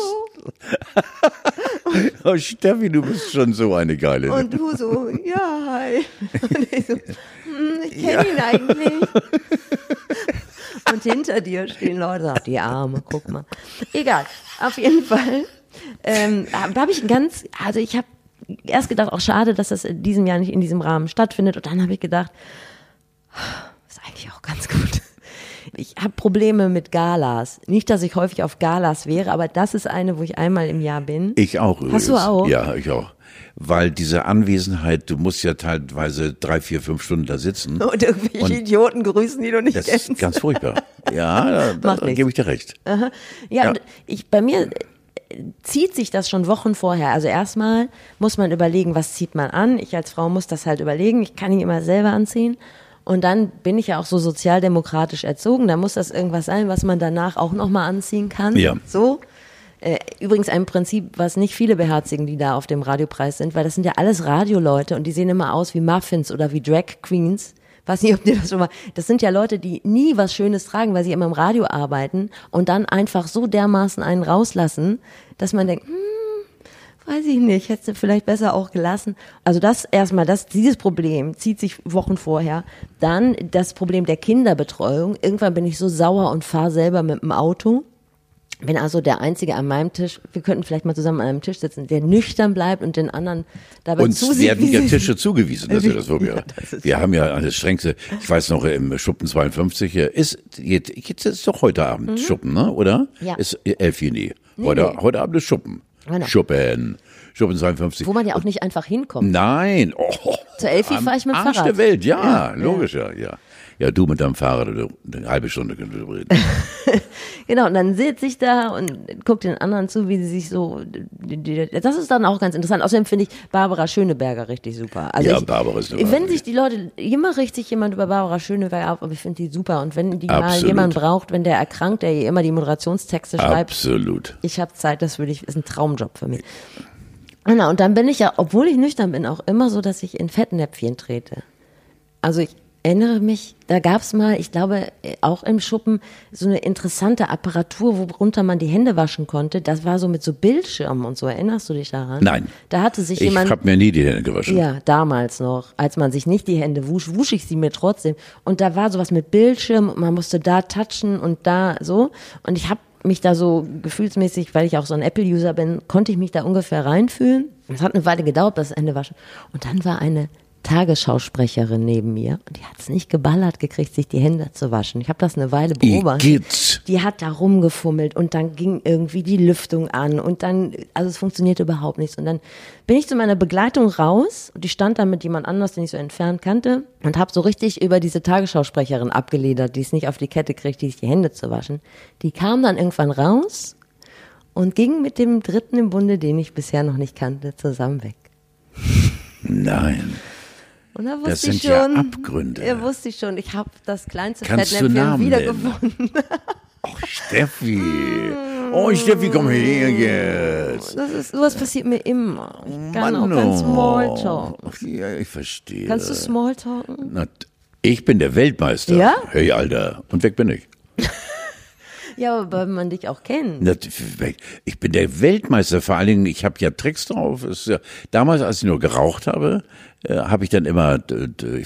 oh, Steffi, du bist schon so eine geile. Und du so, ja, hi. Und ich so, hm, ich kenne ja. ihn eigentlich. Und hinter dir stehen Leute, die Arme, guck mal. Egal, auf jeden Fall ähm, da habe ich ein ganz, also ich habe erst gedacht, auch schade, dass das in diesem Jahr nicht in diesem Rahmen stattfindet. Und dann habe ich gedacht, ist eigentlich auch ganz gut. Ich habe Probleme mit Galas. Nicht, dass ich häufig auf Galas wäre, aber das ist eine, wo ich einmal im Jahr bin. Ich auch übrigens. Hast du auch? Ja, ich auch. Weil diese Anwesenheit, du musst ja teilweise drei, vier, fünf Stunden da sitzen. Und irgendwelche Und Idioten grüßen, die du nicht Das kennst. ist ganz furchtbar. Ja, da, da, gebe ich dir recht. Ja, Ja. und ich bei mir äh, zieht sich das schon Wochen vorher. Also erstmal muss man überlegen, was zieht man an. Ich als Frau muss das halt überlegen. Ich kann nicht immer selber anziehen. Und dann bin ich ja auch so sozialdemokratisch erzogen. Da muss das irgendwas sein, was man danach auch nochmal anziehen kann. Ja. So. Äh, Übrigens ein Prinzip, was nicht viele beherzigen, die da auf dem Radiopreis sind, weil das sind ja alles Radioleute und die sehen immer aus wie Muffins oder wie Drag Queens. Weiß nicht, ob dir das schon mal. Das sind ja Leute, die nie was Schönes tragen, weil sie immer im Radio arbeiten und dann einfach so dermaßen einen rauslassen, dass man denkt, hm, weiß ich nicht, hättest du vielleicht besser auch gelassen. Also das erstmal, das, dieses Problem zieht sich Wochen vorher. Dann das Problem der Kinderbetreuung. Irgendwann bin ich so sauer und fahre selber mit dem Auto. Bin also der Einzige an meinem Tisch, wir könnten vielleicht mal zusammen an einem Tisch sitzen, der nüchtern bleibt und den anderen dabei Uns zusieht. werden ja Tische zugewiesen. Das ist das, wir, Ja, das wir haben ja das strengste, ich weiß noch, im Schuppen 52, hier ist, jetzt, jetzt ist doch heute Abend Schuppen, ne, oder? Mhm. Ja. Ist elf Juni. Heute, nee. heute Abend ist Schuppen. Genau. Schuppen. Schuppen 52. Wo man ja auch nicht einfach hinkommt. Nein. Oh, Zur Elfi am fahr ich mit dem Arsch Fahrrad. der Welt, ja, Ja, logisch, ja, ja. Du mit deinem Fahrrad, eine halbe Stunde können wir reden. Genau, und dann sitze ich da und gucke den anderen zu, wie sie sich so. Das ist dann auch ganz interessant. Außerdem finde ich Barbara Schöneberger richtig super. Also Ja, ich, Barbara ist eine Wenn sich die Leute, immer riecht sich jemand über Barbara Schöneberger auf, aber ich finde die super. Und wenn die mal Absolut. jemand braucht, wenn der erkrankt, der ihr immer die Moderationstexte schreibt, Absolut. ich habe Zeit, das würde ich, ist ein Traumjob für mich. Genau, und dann bin ich ja, obwohl ich nüchtern bin, auch immer so, dass ich in Fettnäpfchen trete. Also ich erinnere mich, da gab's mal, ich glaube, auch im Schuppen so eine interessante Apparatur, worunter man die Hände waschen konnte. Das war so mit so Bildschirmen und so. Erinnerst du dich daran? Nein. Da hatte sich Ich jemand. habe mir nie die Hände gewaschen. Ja, damals noch, als man sich nicht die Hände wusch, wusch ich sie mir trotzdem. Und da war sowas mit Bildschirm und man musste da touchen und da so. Und ich habe mich da so gefühlsmäßig, weil ich auch so ein Apple-User bin, konnte ich mich da ungefähr reinfühlen. Es hat eine Weile gedauert, das Ende waschen. Und dann war eine Tagesschausprecherin neben mir und die hat es nicht geballert gekriegt, sich die Hände zu waschen. Ich habe das eine Weile beobachtet Igitt. die hat da rumgefummelt und dann ging irgendwie die Lüftung an und dann, also es funktionierte überhaupt nichts. Und dann bin ich zu meiner Begleitung raus und die stand da mit jemand anders, den ich so entfernt kannte und habe so richtig über diese Tagesschausprecherin abgeledert, die es nicht auf die Kette kriegt, die sich die Hände zu waschen. Die kam dann irgendwann raus und ging mit dem Dritten im Bunde, den ich bisher noch nicht kannte, zusammen weg. Nein. Und da wusste Das ich sind ja schon, Abgründe. Ja, wusste ich schon. Ich habe das kleinste Kannst Fettnäpfchen wiedergefunden. Oh, Steffi. Oh, Steffi, komm her jetzt. Das ist, sowas passiert mir immer. Ich kann Mann, auch kein oh. Smalltalk. Ja, ich verstehe. Kannst du Smalltalken? Na, ich bin der Weltmeister. Ja? Hey, Alter. Und weg bin ich. Ja, aber weil man dich auch kennt. Ich bin der Weltmeister. Vor allen Dingen, ich habe ja Tricks drauf. Ja, damals, als ich nur geraucht habe, äh, habe ich dann immer,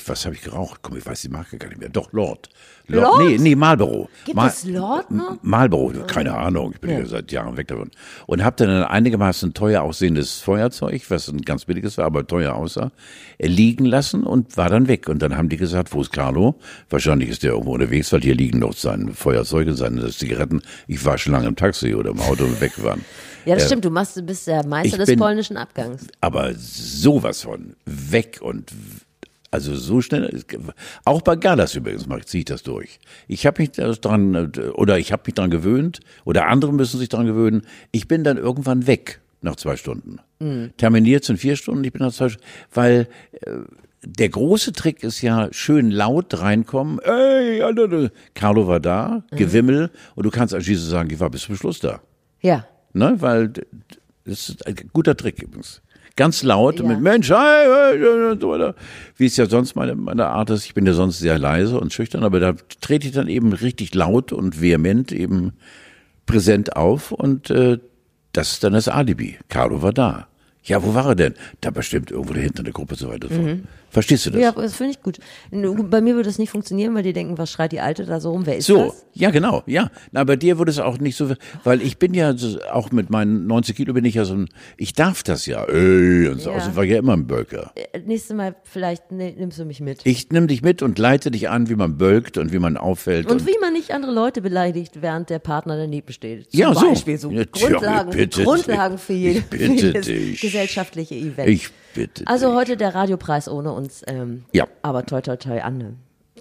was habe ich geraucht? Komm, ich weiß die Marke gar nicht mehr. Doch, Lord. Lord? Nee, nee, Marlboro. Gibt Mal- es Lord noch? Marlboro, keine Ahnung, ich bin ja. seit Jahren weg davon. Und habe dann ein einigermaßen teuer aussehendes Feuerzeug, was ein ganz billiges war, aber teuer aussah, äh, liegen lassen und war dann weg. Und dann haben die gesagt, wo ist Carlo? Wahrscheinlich ist der irgendwo unterwegs, weil hier liegen noch seine Feuerzeuge, seine Zigaretten. Ich war schon lange im Taxi oder im Auto und weg waren. Ja, das Äh, stimmt. Du machst, du bist der Meister des bin- polnischen Abgangs. aber sowas von weg und also so schnell, auch bei Galas übrigens mache ich, das durch. Ich habe mich das dran, äh, oder ich habe mich dran gewöhnt, oder andere müssen sich dran gewöhnen. Ich bin dann irgendwann weg nach zwei Stunden. Terminiert sind vier Stunden, ich bin nach zwei Stunden, weil äh, der große Trick ist ja schön laut reinkommen. Ey, Alter, Carlo war da, Gewimmel, und du kannst anschließend sagen, ich war bis zum Schluss da. Ja. Ne, weil das ist ein guter Trick übrigens. Ganz laut Ja. mit Mensch. Wie es ja sonst meine, meine Art ist. Ich bin ja sonst sehr leise und schüchtern, aber da trete ich dann eben richtig laut und vehement eben präsent auf und äh, das ist dann das Alibi. Carlo war da. Ja, wo war er denn? Da bestimmt irgendwo da hinten in der Gruppe so weiter. Mhm. Verstehst du das? Ja, das finde ich gut. Bei mir würde das nicht funktionieren, weil die denken, was schreit die Alte da so rum? Wer ist so, das? ja, genau, ja. Na, bei dir würde es auch nicht so, weil ich bin ja so, auch mit meinen 90 Kilo bin ich ja so ein, ich darf das ja, ey, und so, Ja. also war ja immer ein Bölker. Äh, Nächstes Mal vielleicht ne, nimmst du mich mit. Ich nimm dich mit und leite dich an, wie man bölkt und wie man auffällt. Und wie man nicht andere Leute beleidigt, während der Partner daneben steht. Zum Ja, so. Beispiel so Ja, tja, Grundlagen, bitte Grundlagen für, Ich jedes dich. gesellschaftliche Event. Ich bitte also dich. heute der Radiopreis ohne uns. Ähm, Ja. Aber toi toi toi Anne.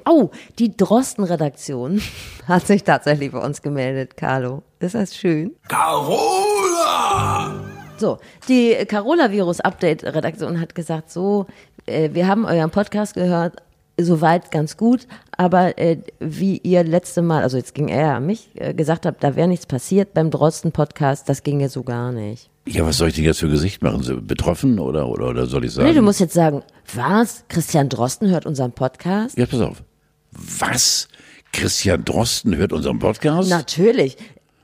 Oh, die Drosten-Redaktion hat sich tatsächlich bei uns gemeldet, Carlo. Ist das schön? Carola! So, die Carola-Virus-Update-Redaktion hat gesagt, so, äh, wir haben euren Podcast gehört, soweit ganz gut, aber äh, wie ihr letzte Mal, also jetzt ging er an mich, äh, gesagt habt, da wäre nichts passiert beim Drosten-Podcast, das ging ja so gar nicht. Ja, was soll ich denn jetzt für Gesicht machen? So betroffen oder, oder, oder soll ich sagen? Nee, du musst jetzt sagen, was? Christian Drosten hört unseren Podcast? ja, pass auf. Was? Christian Drosten hört unseren Podcast? Natürlich.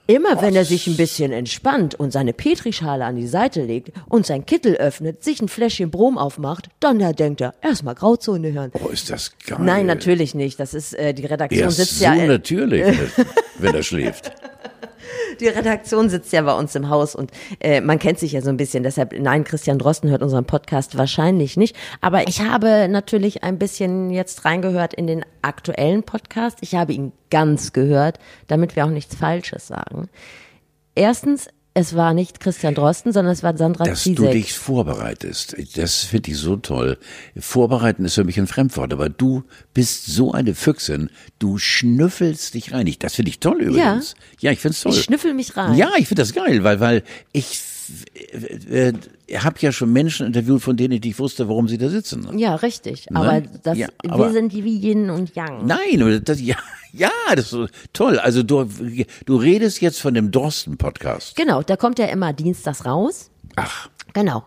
Immer wenn er sich ein bisschen entspannt und seine Petrischale an die Seite legt und sein Kittel öffnet, sich ein Fläschchen Brom aufmacht, dann da denkt er, erstmal Grauzone hören. Oh, ist das geil. Nein, natürlich nicht. Das ist äh, die Redaktion Ja, sitzt so ja äh, natürlich, wenn er schläft. die Redaktion sitzt ja bei uns im Haus und äh, man kennt sich ja so ein bisschen. Deshalb nein, Christian Drosten hört unseren Podcast wahrscheinlich nicht, aber ich habe natürlich ein bisschen jetzt reingehört in den aktuellen Podcast. Ich habe ihn ganz gehört, damit wir auch nichts falsches sagen. Erstens, es war nicht Christian Drosten, sondern es war Sandra Dass du Zizek. dich vorbereitest, das finde ich so toll. Vorbereiten ist für mich ein Fremdwort, aber du bist so eine Füchsin, du schnüffelst dich rein. Ich- Das finde ich toll übrigens. Ja, ich finde es toll. ich schnüffel mich rein. Ja, ich finde das geil, weil, weil ich äh, äh, habe ja schon Menschen interviewt, von denen ich nicht wusste, warum sie da sitzen. Ja, richtig. Aber, das, Ja, aber- wir sind die wie Yin und Yang. Nein, das, ja, ja, das ist toll. Also du, du redest jetzt von dem Dorsten-Podcast. Genau, der kommt ja immer dienstags raus. Ach, Genau.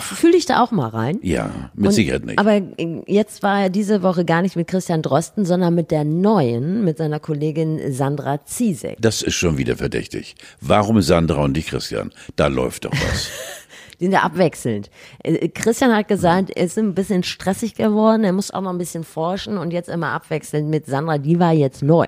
Fühl dich da auch mal rein. ja, mit Und- Sicherheit nicht. Aber äh, jetzt war er diese Woche gar nicht mit Christian Drosten, sondern mit der neuen, mit seiner Kollegin Sandra Ziesek. Das ist schon wieder verdächtig. Warum Sandra und nicht Christian? Da läuft doch was. Die sind ja abwechselnd. Äh, Christian hat gesagt, er ist ein bisschen stressig geworden, er muss auch noch ein bisschen forschen und jetzt immer abwechselnd mit Sandra, die war jetzt neu.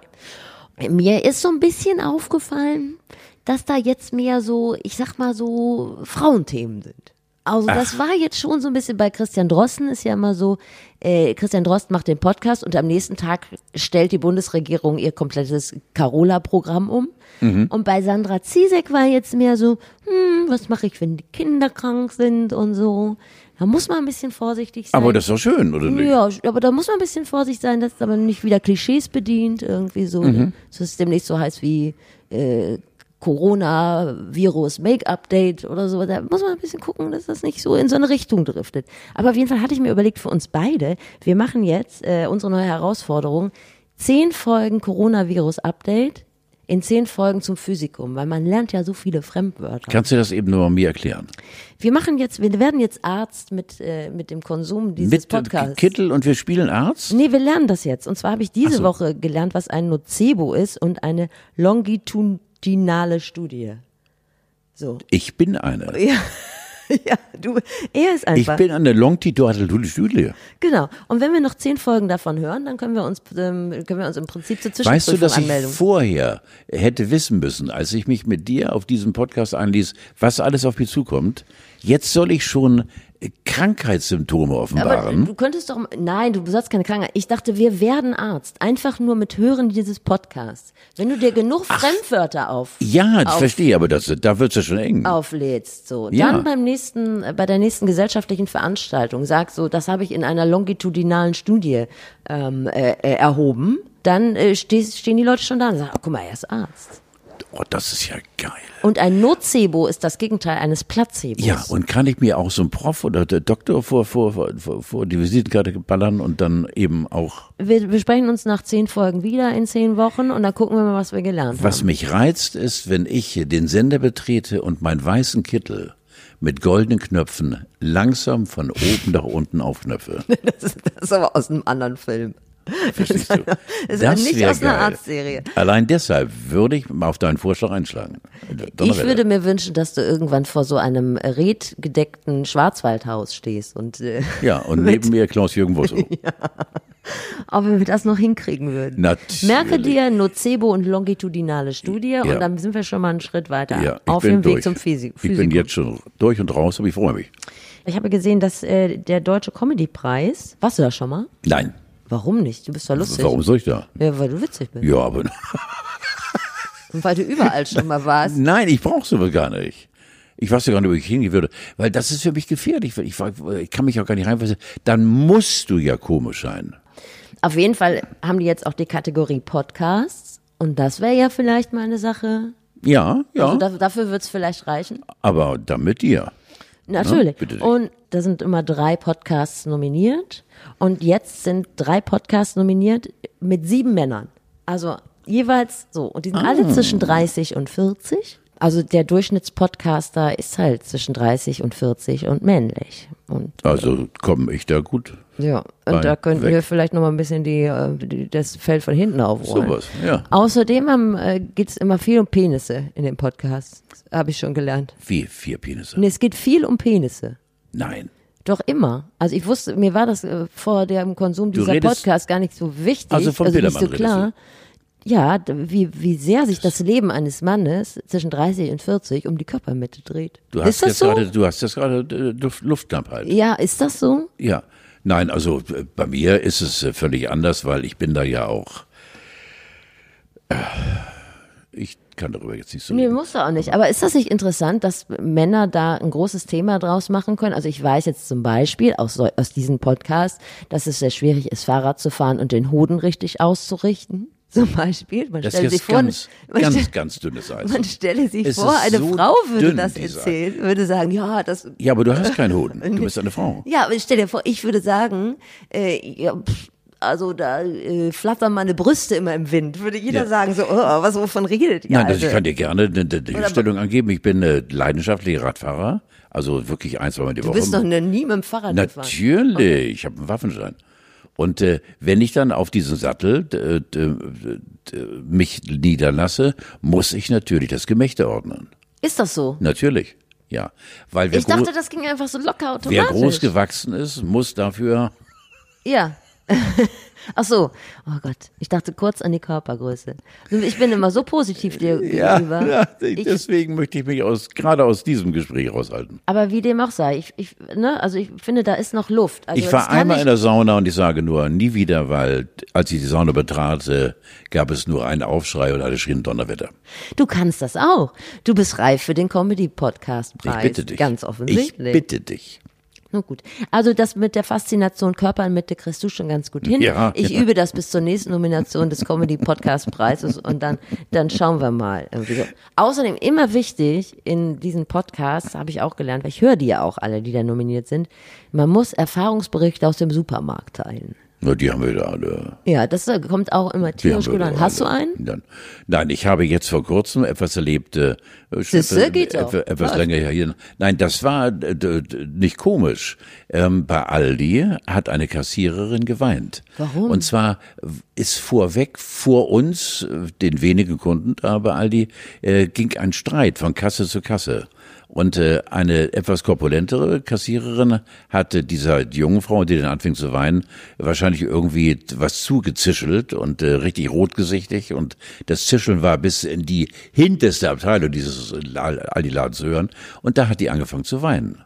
Mir ist so ein bisschen aufgefallen, dass da jetzt mehr so, ich sag mal so, Frauenthemen sind. Also das war jetzt schon so ein bisschen bei Christian Drosten, ist ja immer so, äh, Christian Drosten macht den Podcast und am nächsten Tag stellt die Bundesregierung ihr komplettes Carola-Programm um. Und bei Sandra Ziesek war jetzt mehr so, hm, was mache ich, wenn die Kinder krank sind und so. Da muss man ein bisschen vorsichtig sein. Aber das ist doch schön, oder nicht? Ja, aber da muss man ein bisschen vorsichtig sein, dass aber nicht wieder Klischees bedient, irgendwie so, Mhm. dass es demnächst so heißt wie äh, Corona-Virus-Make-Update oder so. Da muss man ein bisschen gucken, dass das nicht so in so eine Richtung driftet. Aber auf jeden Fall hatte ich mir überlegt, für uns beide, wir machen jetzt äh, unsere neue Herausforderung, zehn Folgen Coronavirus-Update in zehn Folgen zum Physikum, weil man lernt ja so viele Fremdwörter. Kannst du das eben nur mir erklären? Wir machen jetzt, wir werden jetzt Arzt mit, äh, mit dem Konsum dieses Mit Podcasts. Kittel und wir spielen Arzt? Nee, wir lernen das jetzt. Und zwar habe ich diese so. Woche gelernt, was ein Nocebo ist und eine longitudinale Studie. So. Ich bin eine. Ja, ja du, er ist Ich einfach. bin eine Longitudinale. genau. Und wenn wir noch zehn Folgen davon hören, dann können wir uns, ähm, können wir uns im Prinzip zur Weißt du, Zwischenprüfung dass ich Anmeldung. vorher hätte wissen müssen, als ich mich mit dir auf diesen Podcast einließ, was alles auf mich zukommt? Jetzt soll ich schon Krankheitssymptome Aber offenbaren. du könntest doch, nein, du sollst keine Krankheit. Ich dachte, wir werden Arzt. Einfach nur mit Hören dieses Podcasts. Wenn du dir genug Fremdwörter auf, ja, ich auf- verstehe, aber das, da wird's ja schon eng. auflädst. So. Ja. Dann beim nächsten, bei der nächsten gesellschaftlichen Veranstaltung sagst so, das habe ich in einer longitudinalen Studie ähm, äh, äh, erhoben. Dann äh, stehen die Leute schon da und sagen, oh, guck mal, er ist Arzt. Oh, das ist ja geil. Und ein Nocebo ist das Gegenteil eines Placebos. Ja, und kann ich mir auch so einen Prof oder der Doktor vor, vor, vor, vor, die Visitenkarte ballern und dann eben auch, wir besprechen uns nach zehn Folgen wieder in zehn Wochen und dann gucken wir mal, was wir gelernt was haben. mich reizt, ist, wenn ich den Sender betrete und meinen weißen Kittel mit goldenen Knöpfen langsam von oben nach unten aufknöpfe. Das ist, das ist aber aus einem anderen Film. Verstehst du? Das ist nicht aus einer geil. Arztserie. Allein deshalb würde ich mal auf deinen Vorschlag einschlagen. Ich würde mir wünschen, dass du irgendwann vor so einem redgedeckten Schwarzwaldhaus stehst und äh, Ja, und neben mir Klaus-Jürgen Wusso. ob wir das noch hinkriegen würden. Natürlich. Merke dir Nocebo und longitudinale Studie Ja. und dann sind wir schon mal einen Schritt weiter Ja, auf dem Weg zum Physik. Ich bin jetzt schon durch und raus, aber ich freue mich. Ich habe gesehen, dass äh, der Deutsche Comedy-Preis, warst du da schon mal? Nein, Warum nicht? Du bist doch lustig. warum soll ich da? Ja, weil du witzig bist. Ja, aber Und weil du überall schon mal warst. nein, ich brauche sowas gar nicht. Ich weiß ja gar nicht, wo ich hingehen würde, weil das ist für mich gefährlich. Ich, ich kann mich auch gar nicht reinversetzen. Dann musst du ja komisch sein. Auf jeden Fall haben die jetzt auch die Kategorie Podcasts. Und das wäre ja vielleicht mal eine Sache. Ja, ja, Also da, dafür wird es vielleicht reichen. aber dann mit dir. Natürlich. bitte dich. und da sind immer drei Podcasts nominiert. Und jetzt sind drei Podcasts nominiert mit sieben Männern. Also jeweils so. Und die sind Ah. alle zwischen 30 und 40. Also der Durchschnittspodcaster ist halt zwischen 30 und 40 und männlich. Und Also komme ich da gut. ja, und da könnten weg. wir vielleicht noch mal ein bisschen die, äh, die, das Feld von hinten aufrollen. Sowas, ja. Außerdem haben, äh, geht es immer viel um Penisse in dem Podcast. Habe ich schon gelernt. Wie vier Penisse? Nee, es geht viel um Penisse. Nein. Doch immer. Also ich wusste, mir war das äh, vor dem Konsum Du dieser redest- Podcast gar nicht so wichtig. Also vom nicht Pillermann so klar. Ja, wie, wie sehr sich das Leben eines Mannes zwischen 30 und 40 um die Körpermitte dreht. Du hast ist das jetzt so? gerade, du hast jetzt gerade äh, Luft, Luftknappheit. Ja, ist das so? Ja. Nein, also äh, bei mir ist es äh, völlig anders, weil ich bin da ja auch. Äh, Ich kann darüber jetzt nicht so Nee, reden. muss auch nicht. Aber ist das nicht interessant, dass Männer da ein großes Thema draus machen können? Also ich weiß jetzt zum Beispiel aus, aus diesem Podcast, dass es sehr schwierig ist, Fahrrad zu fahren und den Hoden richtig auszurichten. Zum Beispiel. Man Das stelle sich vor, ganz, ganz, stell, ganz dünnes Eis. man stelle sich Es vor, eine so Frau würde das erzählen, würde sagen, ja, das, Ja, aber du hast keinen Hoden. Du bist eine Frau. ja, aber stell dir vor, ich würde sagen, äh, ja, pff, also da äh, flattern meine Brüste immer im Wind. Würde jeder Ja. sagen so, oh, was wovon redet ihr? Nein, das, Alte? ich kann dir gerne eine, eine Stellung angeben. Ich bin äh, leidenschaftlicher Radfahrer. Also wirklich ein, zweimal die du Woche. bist doch nie mit dem Fahrrad gefahren. Natürlich, ich habe einen Waffenschein. Und äh, wenn ich dann auf diesen Sattel d- d- d- mich niederlasse, muss ich natürlich das Gemächte ordnen. Ist das so? Natürlich, ja. Weil Ich dachte, das ging einfach so locker automatisch. wer groß gewachsen ist, muss dafür. Ja. Ach so. Oh Gott. Ich dachte kurz an die Körpergröße. Ich bin immer so positiv dir gegenüber. ja, Ich, deswegen möchte ich mich aus, gerade aus diesem Gespräch raushalten. aber wie dem auch sei, ich, ich, ne, also ich finde, da ist noch Luft. Also Ich war einmal in der Sauna und ich sage nur nie wieder, weil als ich die Sauna betrat, äh, gab es nur einen Aufschrei und alle schrien Donnerwetter. Du kannst das auch. Du bist reif für den Comedy-Podcast-Preis. Ich bitte dich. Ganz offensichtlich. Ich bitte dich. Na gut. Also das mit der Faszination Körpermitte kriegst du schon ganz gut hin. Ja, ich ja. übe das bis zur nächsten Nomination des Comedy Podcast Preises und dann, dann schauen wir mal. Irgendwie. Außerdem immer wichtig in diesen Podcasts, habe ich auch gelernt, weil ich höre die ja auch alle, die da nominiert sind, man muss Erfahrungsberichte aus dem Supermarkt teilen. Na, die haben wir da alle. Ja, das äh, kommt auch immer tierisch gut an. Hast du einen? Nein, ich habe jetzt vor kurzem etwas erlebt. Äh, etwas- geht etwas, etwas Was? länger hier. Nein, das war nicht komisch. Ähm, bei Aldi hat eine Kassiererin geweint. Warum? Und zwar ist vorweg vor uns, äh, den wenigen Kunden da bei Aldi, äh, ging ein Streit von Kasse zu Kasse. Und äh, eine etwas korpulentere Kassiererin hatte dieser jungen Frau, die dann anfing zu weinen, wahrscheinlich irgendwie was zugezischelt und äh, richtig rotgesichtig. Und das Zischeln war bis in die hinterste Abteilung dieses Aldi-Ladens zu hören. Und da hat die angefangen zu weinen.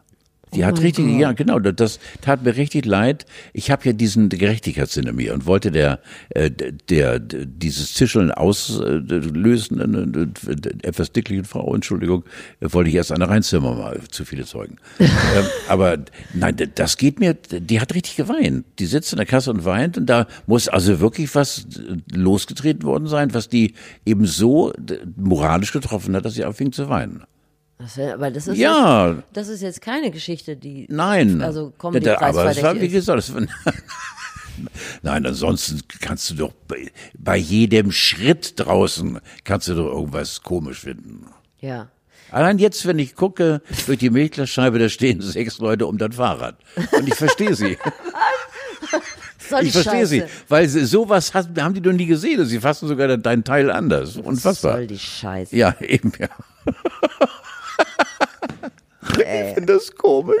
Die hat richtig, ja genau, das- tat mir richtig leid. Ich habe ja diesen Gerechtigkeitssinn in mir und wollte der, äh, der, dieses Zischeln auslösen, eine etwas dicklichen Frau, Entschuldigung, äh, wollte ich erst eine reinzimmern, mal zu viele Zeugen. ähm, aber nein, das geht mir, die hat richtig geweint. Die sitzt in der Kasse und weint und da muss also wirklich was losgetreten worden sein, was die eben so äh, moralisch getroffen hat, dass sie anfing zu weinen. Das aber das ist Ja. Jetzt, das ist jetzt keine Geschichte, die Nein. also Ja, da- aber wie Comedy-Preisverdächtig ist. gesagt, Nein, ansonsten kannst du doch bei, bei jedem Schritt draußen kannst du doch irgendwas komisch finden. Ja. Allein jetzt, wenn ich gucke durch die Milchglasscheibe, da stehen sechs Leute um das Fahrrad. Und ich verstehe sie. ich verstehe sie, weil sie, sowas hat, haben die noch nie gesehen. Sie fassen sogar deinen Teil anders. Unfassbar. Soll die Scheiße. Ja, eben, ja. Ich finde das komisch.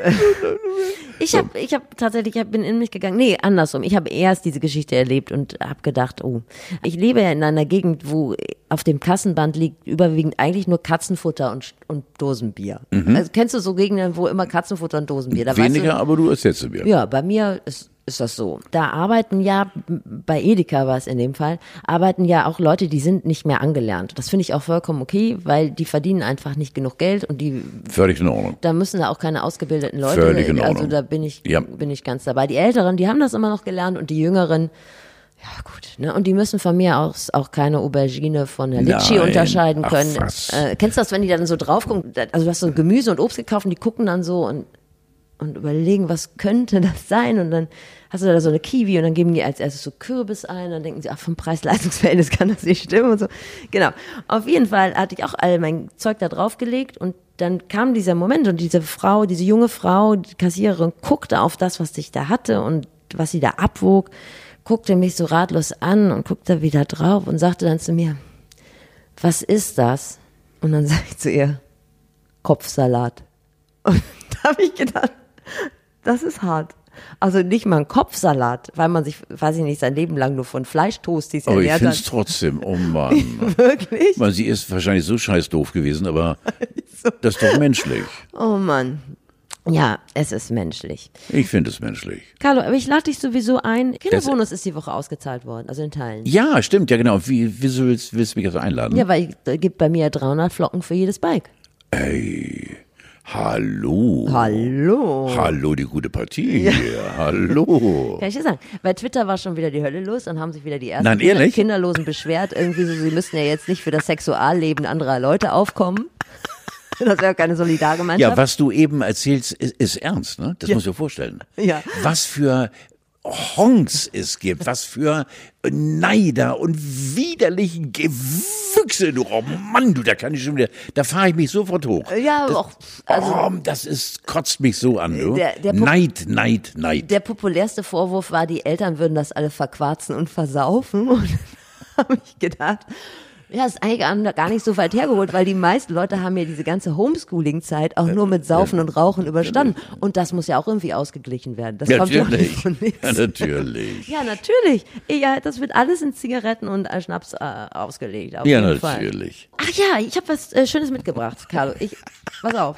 Ich habe ich hab tatsächlich, ich bin in mich gegangen. Nee, andersrum. Ich habe erst diese Geschichte erlebt und habe gedacht, oh, ich lebe ja in einer Gegend, wo auf dem Kassenband liegt überwiegend eigentlich nur Katzenfutter und, und Dosenbier. Also kennst du so Gegenden, wo immer Katzenfutter und Dosenbier? Da weißt du- Mhm. Weniger, aber du erzählst mir. Ja, bei mir ist, ist das so. Da arbeiten ja, bei Edeka war es in dem Fall, arbeiten ja auch Leute, die sind nicht mehr angelernt. Das finde ich auch vollkommen okay, weil die verdienen einfach nicht genug Geld und die Völlig in Ordnung. da müssen da auch keine ausgebildeten Leute. Völlig in Ordnung. Also da bin ich, Ja. bin ich ganz dabei. Die Älteren, die haben das immer noch gelernt und die Jüngeren, ja gut, ne? Und die müssen von mir aus auch keine Aubergine von der Litschi unterscheiden Ach, können. Äh, kennst du das, wenn die dann so drauf gucken? Also du hast so Gemüse und Obst gekauft und die gucken dann so und und überlegen, was könnte das sein? Und dann hast du da so eine Kiwi und dann geben die als erstes so Kürbis ein, dann denken sie, ach, vom Preis-Leistungsverhältnis kann das nicht stimmen und so. Genau. Auf jeden Fall hatte ich auch all mein Zeug da draufgelegt und dann kam dieser Moment und diese Frau, diese junge Frau, die Kassiererin, guckte auf das, was ich da hatte und was sie da abwog, guckte mich so ratlos an und guckte wieder drauf und sagte dann zu mir, was ist das? Und dann sage ich zu ihr, Kopfsalat. Und da habe ich gedacht, das ist hart. Also nicht mal ein Kopfsalat, weil man sich, weiß ich nicht, sein Leben lang nur von Fleischtoasties Aber ich ernährt finde es hat. trotzdem, oh Mann. Wirklich? Weil sie ist wahrscheinlich so scheiß doof gewesen, aber das ist doch menschlich. Oh Mann. Ja, es ist menschlich. Ich finde es menschlich. Carlo, aber ich lade dich sowieso ein. Kinderbonus ist die Woche ausgezahlt worden, also in Teilen. Ja, stimmt, ja genau. Wie, wieso willst, willst du mich jetzt einladen? Ja, weil es gibt bei mir 300 Flocken für jedes Bike. Ey, hallo. Hallo. Hallo, die gute Partie hier. Hallo. Kann ich dir sagen. Bei Twitter war schon wieder die Hölle los, dann haben sich wieder die ersten Nein, Kinder-? Kinderlosen beschwert, irgendwie so, sie müssten ja jetzt nicht für das Sexualleben anderer Leute aufkommen. Das wäre keine Solidargemeinschaft. Ja, was du eben erzählst, ist, ist ernst, ne? Das musst du dir vorstellen. Ja. Was für Honks es gibt, was für Neider und widerlichen Gewüchse, du, oh Mann, du, da kann ich schon wieder, da fahre ich mich sofort hoch. Ja, das, auch, also oh, das ist, kotzt mich so an, du. Der- der Neid, Neid, Neid. der populärste Vorwurf war, die Eltern würden das alle verquarzen und versaufen. Und habe ich gedacht, ja, ist eigentlich gar nicht so weit hergeholt, weil die meisten Leute haben ja diese ganze Homeschooling-Zeit auch nur mit Saufen und Rauchen überstanden. Und das muss ja auch irgendwie ausgeglichen werden. Das kommt ja nicht natürlich. von nichts. Ja, natürlich. Ja, natürlich. Ja, das wird alles in Zigaretten und äh, Schnaps äh, ausgelegt. Auf Ja, jeden Fall. natürlich. Ach ja, ich habe was äh, Schönes mitgebracht, Carlo. Ich, pass auf.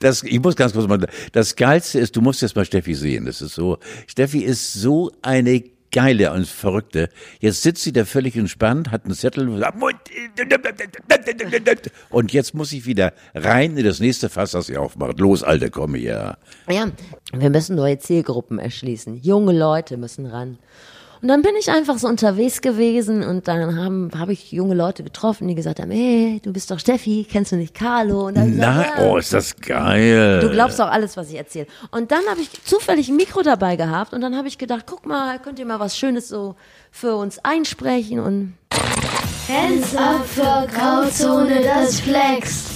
Das, ich muss ganz kurz mal, das Geilste ist, du musst jetzt mal Steffi sehen. Das ist so, Steffi ist so eine geile und verrückte. Jetzt sitzt sie da völlig entspannt, hat einen Zettel und sagt, und jetzt muss ich wieder rein in das nächste Fass, das sie aufmacht. Los, Alter, komm her. Ja, wir müssen neue Zielgruppen erschließen. Junge Leute müssen ran. Und dann bin ich einfach so unterwegs gewesen und dann haben habe ich junge Leute getroffen, die gesagt haben, hey, du bist doch Steffi, kennst du nicht Carlo? Und dann Na, gesagt, ja. oh, ist das geil. Du glaubst auch alles, was ich erzähle. Und dann habe ich zufällig ein Mikro dabei gehabt und dann habe ich gedacht, guck mal, könnt ihr mal was Schönes so für uns einsprechen und Hands up für Grauzone, das flext.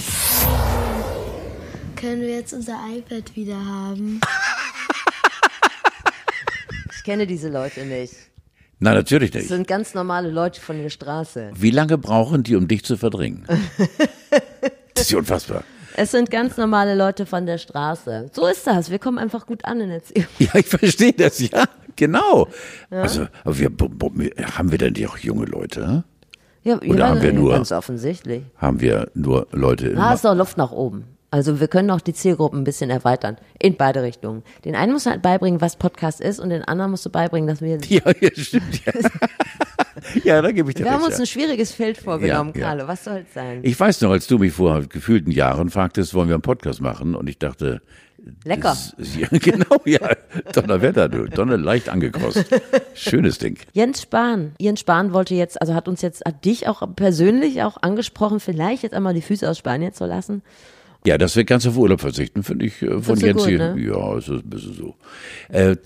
Können wir jetzt unser iPad wieder haben? ich kenne diese Leute nicht. Na, natürlich Das nicht. sind ganz normale Leute von der Straße. Wie lange brauchen die, um dich zu verdrängen? Das ist ja unfassbar. Es sind ganz normale Leute von der Straße. So ist das. Wir kommen einfach gut an in Erziehung. Ja, ich verstehe das, ja, genau. Also, aber wir, haben wir denn nicht auch junge Leute? Ja, Oder ja, haben wir nur- Ganz offensichtlich. Haben wir nur Leute in Da ist doch Luft nach oben. Also wir können auch die Zielgruppen ein bisschen erweitern. In beide Richtungen. Den einen musst du halt beibringen, was Podcast ist und den anderen musst du beibringen, dass wir... Ja, ja, stimmt. Ja, ja da gebe ich dir Wir haben recht. uns ja. ein schwieriges Feld vorgenommen, Ja, ja. Carlo. Was soll's sein? Ich weiß noch, als du mich vor gefühlten Jahren fragtest, wollen wir einen Podcast machen? Und ich dachte, Lecker. ja, genau, ja. Donnerwetter, du. Donner leicht angekrost. Schönes Ding. Jens Spahn. Jens Spahn wollte jetzt, also hat uns jetzt, hat dich auch persönlich auch angesprochen, vielleicht jetzt einmal die Füße aus Spanien zu lassen. Ja, dass wir ganz auf Urlaub verzichten, finde ich äh, von Jens gut, hier. ne? Ja, es ist ein bisschen so. Äh,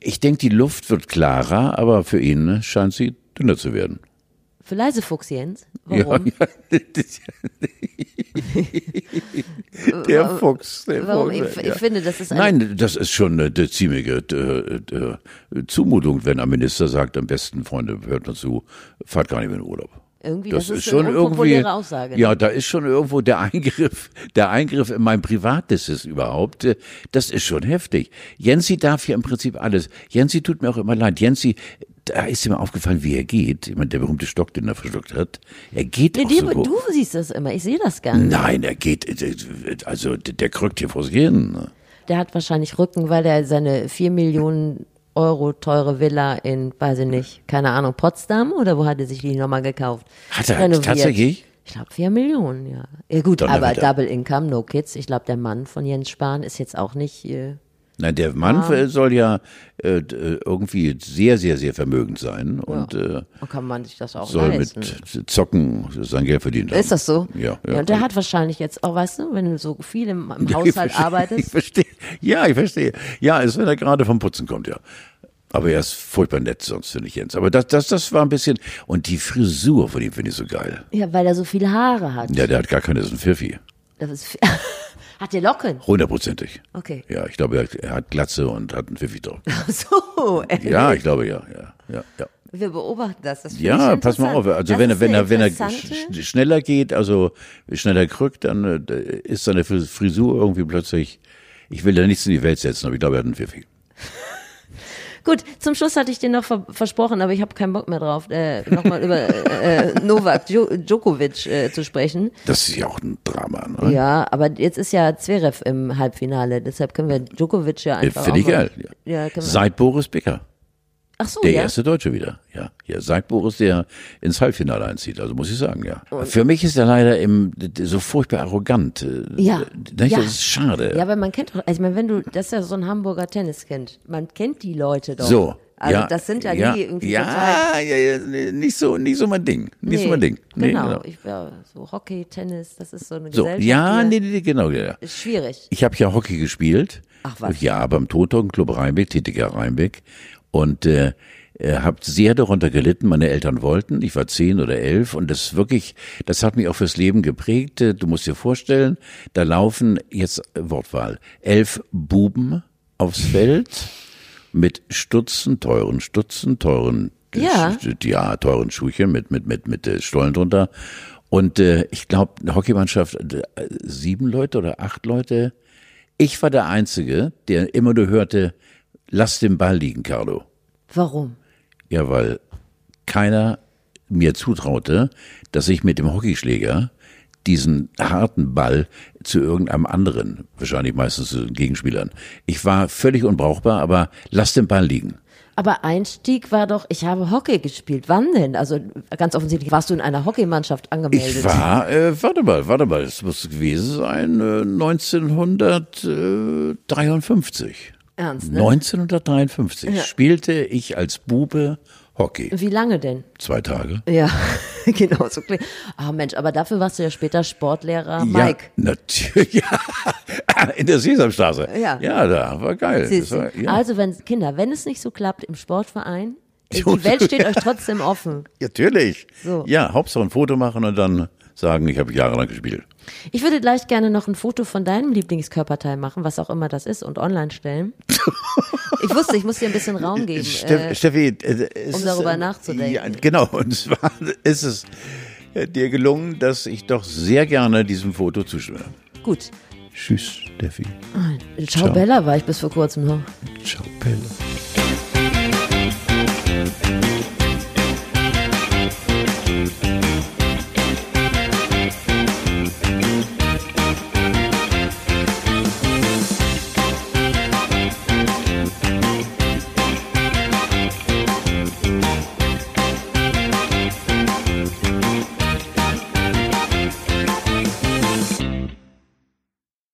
ich denke, die Luft wird klarer, aber für ihn ne, scheint sie dünner zu werden. Für Leisefuchs, Jens. Warum? Ja, ja. Der Warum- Fuchs, der warum? Fuchs. Ich- ich finde, das ist ein- Nein, das ist schon eine, ziemliche äh, äh, Zumutung, wenn ein Minister sagt, am besten, Freunde, hört mir zu, fahrt gar nicht mehr in Urlaub. Irgendwie, Das, das, ist ist schon eine irgendwie. Aussage. ne? Ja, da ist schon irgendwo der Eingriff, der Eingriff in mein Privates überhaupt. äh, Das ist schon heftig. Jensi darf ja im Prinzip alles. Jensi tut mir auch immer leid. Jensi, da ist ihm aufgefallen, wie er geht. Ich meine, der berühmte Stock, den er verschluckt hat. Er geht Nee, auch die, so hoch. du siehst das immer, ich sehe das gar nicht. Nein, er geht, äh, also der krückt hier vor sich hin. Der hat wahrscheinlich Rücken, weil er seine 4 Millionen Euro teure Villa in, weiß ich nicht, keine Ahnung, Potsdam oder wo hat er sich die nochmal gekauft? Hat er Renoviert. tatsächlich? Ich glaube 4 Millionen, ja. Ja gut, aber Donnerwetter. Double Income, no kids. Ich glaube, der Mann von Jens Spahn ist jetzt auch nicht, äh, Nein, der Mann Ah. soll ja äh, d- irgendwie sehr, sehr, sehr vermögend sein und äh, kann man sich das auch soll leisten. mit Zocken sein Geld verdienen. haben. Ist das so? Ja, ja. und der hat wahrscheinlich jetzt auch, weißt du, wenn du so viel im, im Ich Haushalt Ich arbeitest. verstehe. Ja, ich verstehe. Ja, ist, wenn er gerade vom Putzen kommt, ja. Aber er ist furchtbar nett, sonst finde ich Jens. Aber das, das, das war ein bisschen. Und die Frisur von ihm finde ich so geil. Ja, weil er so viele Haare hat. Ja, der hat gar keine, das ist ein Pfiffi. Das ist, hat der Locken? Hundertprozentig. Okay. Ja, ich glaube, er, hat Glatze und hat einen Pfiffi drauf. Ach so. Ja, ich glaube, ja, ja, ja, ja. Wir beobachten das. das Ja, pass mal auf. Also Das wenn er, wenn er, wenn er sch schneller geht, also schneller krückt, dann äh, ist seine Frisur irgendwie plötzlich. Ich will da nichts in die Welt setzen, aber ich glaube, er hat einen Pfiffi. Gut, zum Schluss hatte ich dir noch ver versprochen, aber ich habe keinen Bock mehr drauf, äh, nochmal über äh, äh, Novak Djo Djokovic äh, zu sprechen. Das ist ja auch ein Drama, ne? Ja, aber jetzt ist ja Zverev im Halbfinale, deshalb können wir Djokovic ja einfach Finde ich geil. Ja. Ja. Seit Boris Becker. Ach so, Der ja. erste Deutsche wieder, ja. Ja, seit Boris, der ins Halbfinale einzieht, also muss ich sagen, ja. Für mich ist er leider im, so furchtbar arrogant. äh, Ja. Nicht? Ja. Das ist schade. Ja, aber man kennt doch, also ich meine, wenn du, das ist ja so ein Hamburger Tenniskind, man kennt die Leute doch. So. Also ja, das sind ja, ja, die irgendwie ja, total. ja, ja, nee, nicht so, nicht so mein Ding. Nicht so mein Ding. Nee, genau. Ich war so Hockey, Tennis, das ist so eine So, Gesellschaft. ja, nee, nee, genau, ja. Ist schwierig. Ich habe ja Hockey gespielt. Ach, was? Ja, beim Toton Club Rheinbeck, TTK Rheinbeck. Und äh, habe sehr darunter gelitten. Meine Eltern wollten. Ich war zehn oder elf und das wirklich, das hat mich auch fürs Leben geprägt. Äh, Du musst dir vorstellen, da laufen jetzt äh, Wortwahl elf Buben aufs Feld mit Stutzen, teuren Stutzen, teuren Ja. Sch- ja, teuren Schuhchen mit mit mit mit äh, Stollen drunter. Und äh, ich glaube, eine Hockeymannschaft, äh, sieben Leute oder acht Leute. Ich war der Einzige, der immer nur hörte, lass den Ball liegen, Carlo. Warum? Ja, weil keiner mir zutraute, dass ich mit dem Hockeyschläger diesen harten Ball zu irgendeinem anderen, wahrscheinlich meistens zu den Gegenspielern. Ich war völlig unbrauchbar, aber lass den Ball liegen. Aber Einstieg war doch, ich habe Hockey gespielt. Wann denn? Also ganz offensichtlich warst du in einer Hockeymannschaft angemeldet. Ich war, äh, warte mal, warte mal, es muss gewesen sein, äh, 1953. Ernst, ne? 1953 spielte ich als Bube Hockey. Wie lange denn? Zwei Tage. Ja, genau so klingt. Ah Mensch, aber dafür warst du ja später Sportlehrer Mike. Ja, natürlich. Ja. In der Sesamstraße. Ja. Ja, da war geil. War, ja. Also wenn Kinder, wenn es nicht so klappt im Sportverein, die Welt steht euch trotzdem offen. Natürlich. So. Ja, Hauptsache ein Foto machen und dann sagen, ich habe jahrelang gespielt. Ich würde gleich gerne noch ein Foto von deinem Lieblingskörperteil machen, was auch immer das ist, und online stellen. Ich wusste, ich muss dir ein bisschen Raum geben. Steff, Äh, Steffi, äh, es um ist, darüber äh, nachzudenken. Ja, genau. Und zwar ist es äh, dir gelungen, dass ich doch sehr gerne diesem Foto zustimme. gut. Tschüss, Steffi. Ciao, Ciao. Bella war ich bis vor kurzem noch. Ciao, Pelle.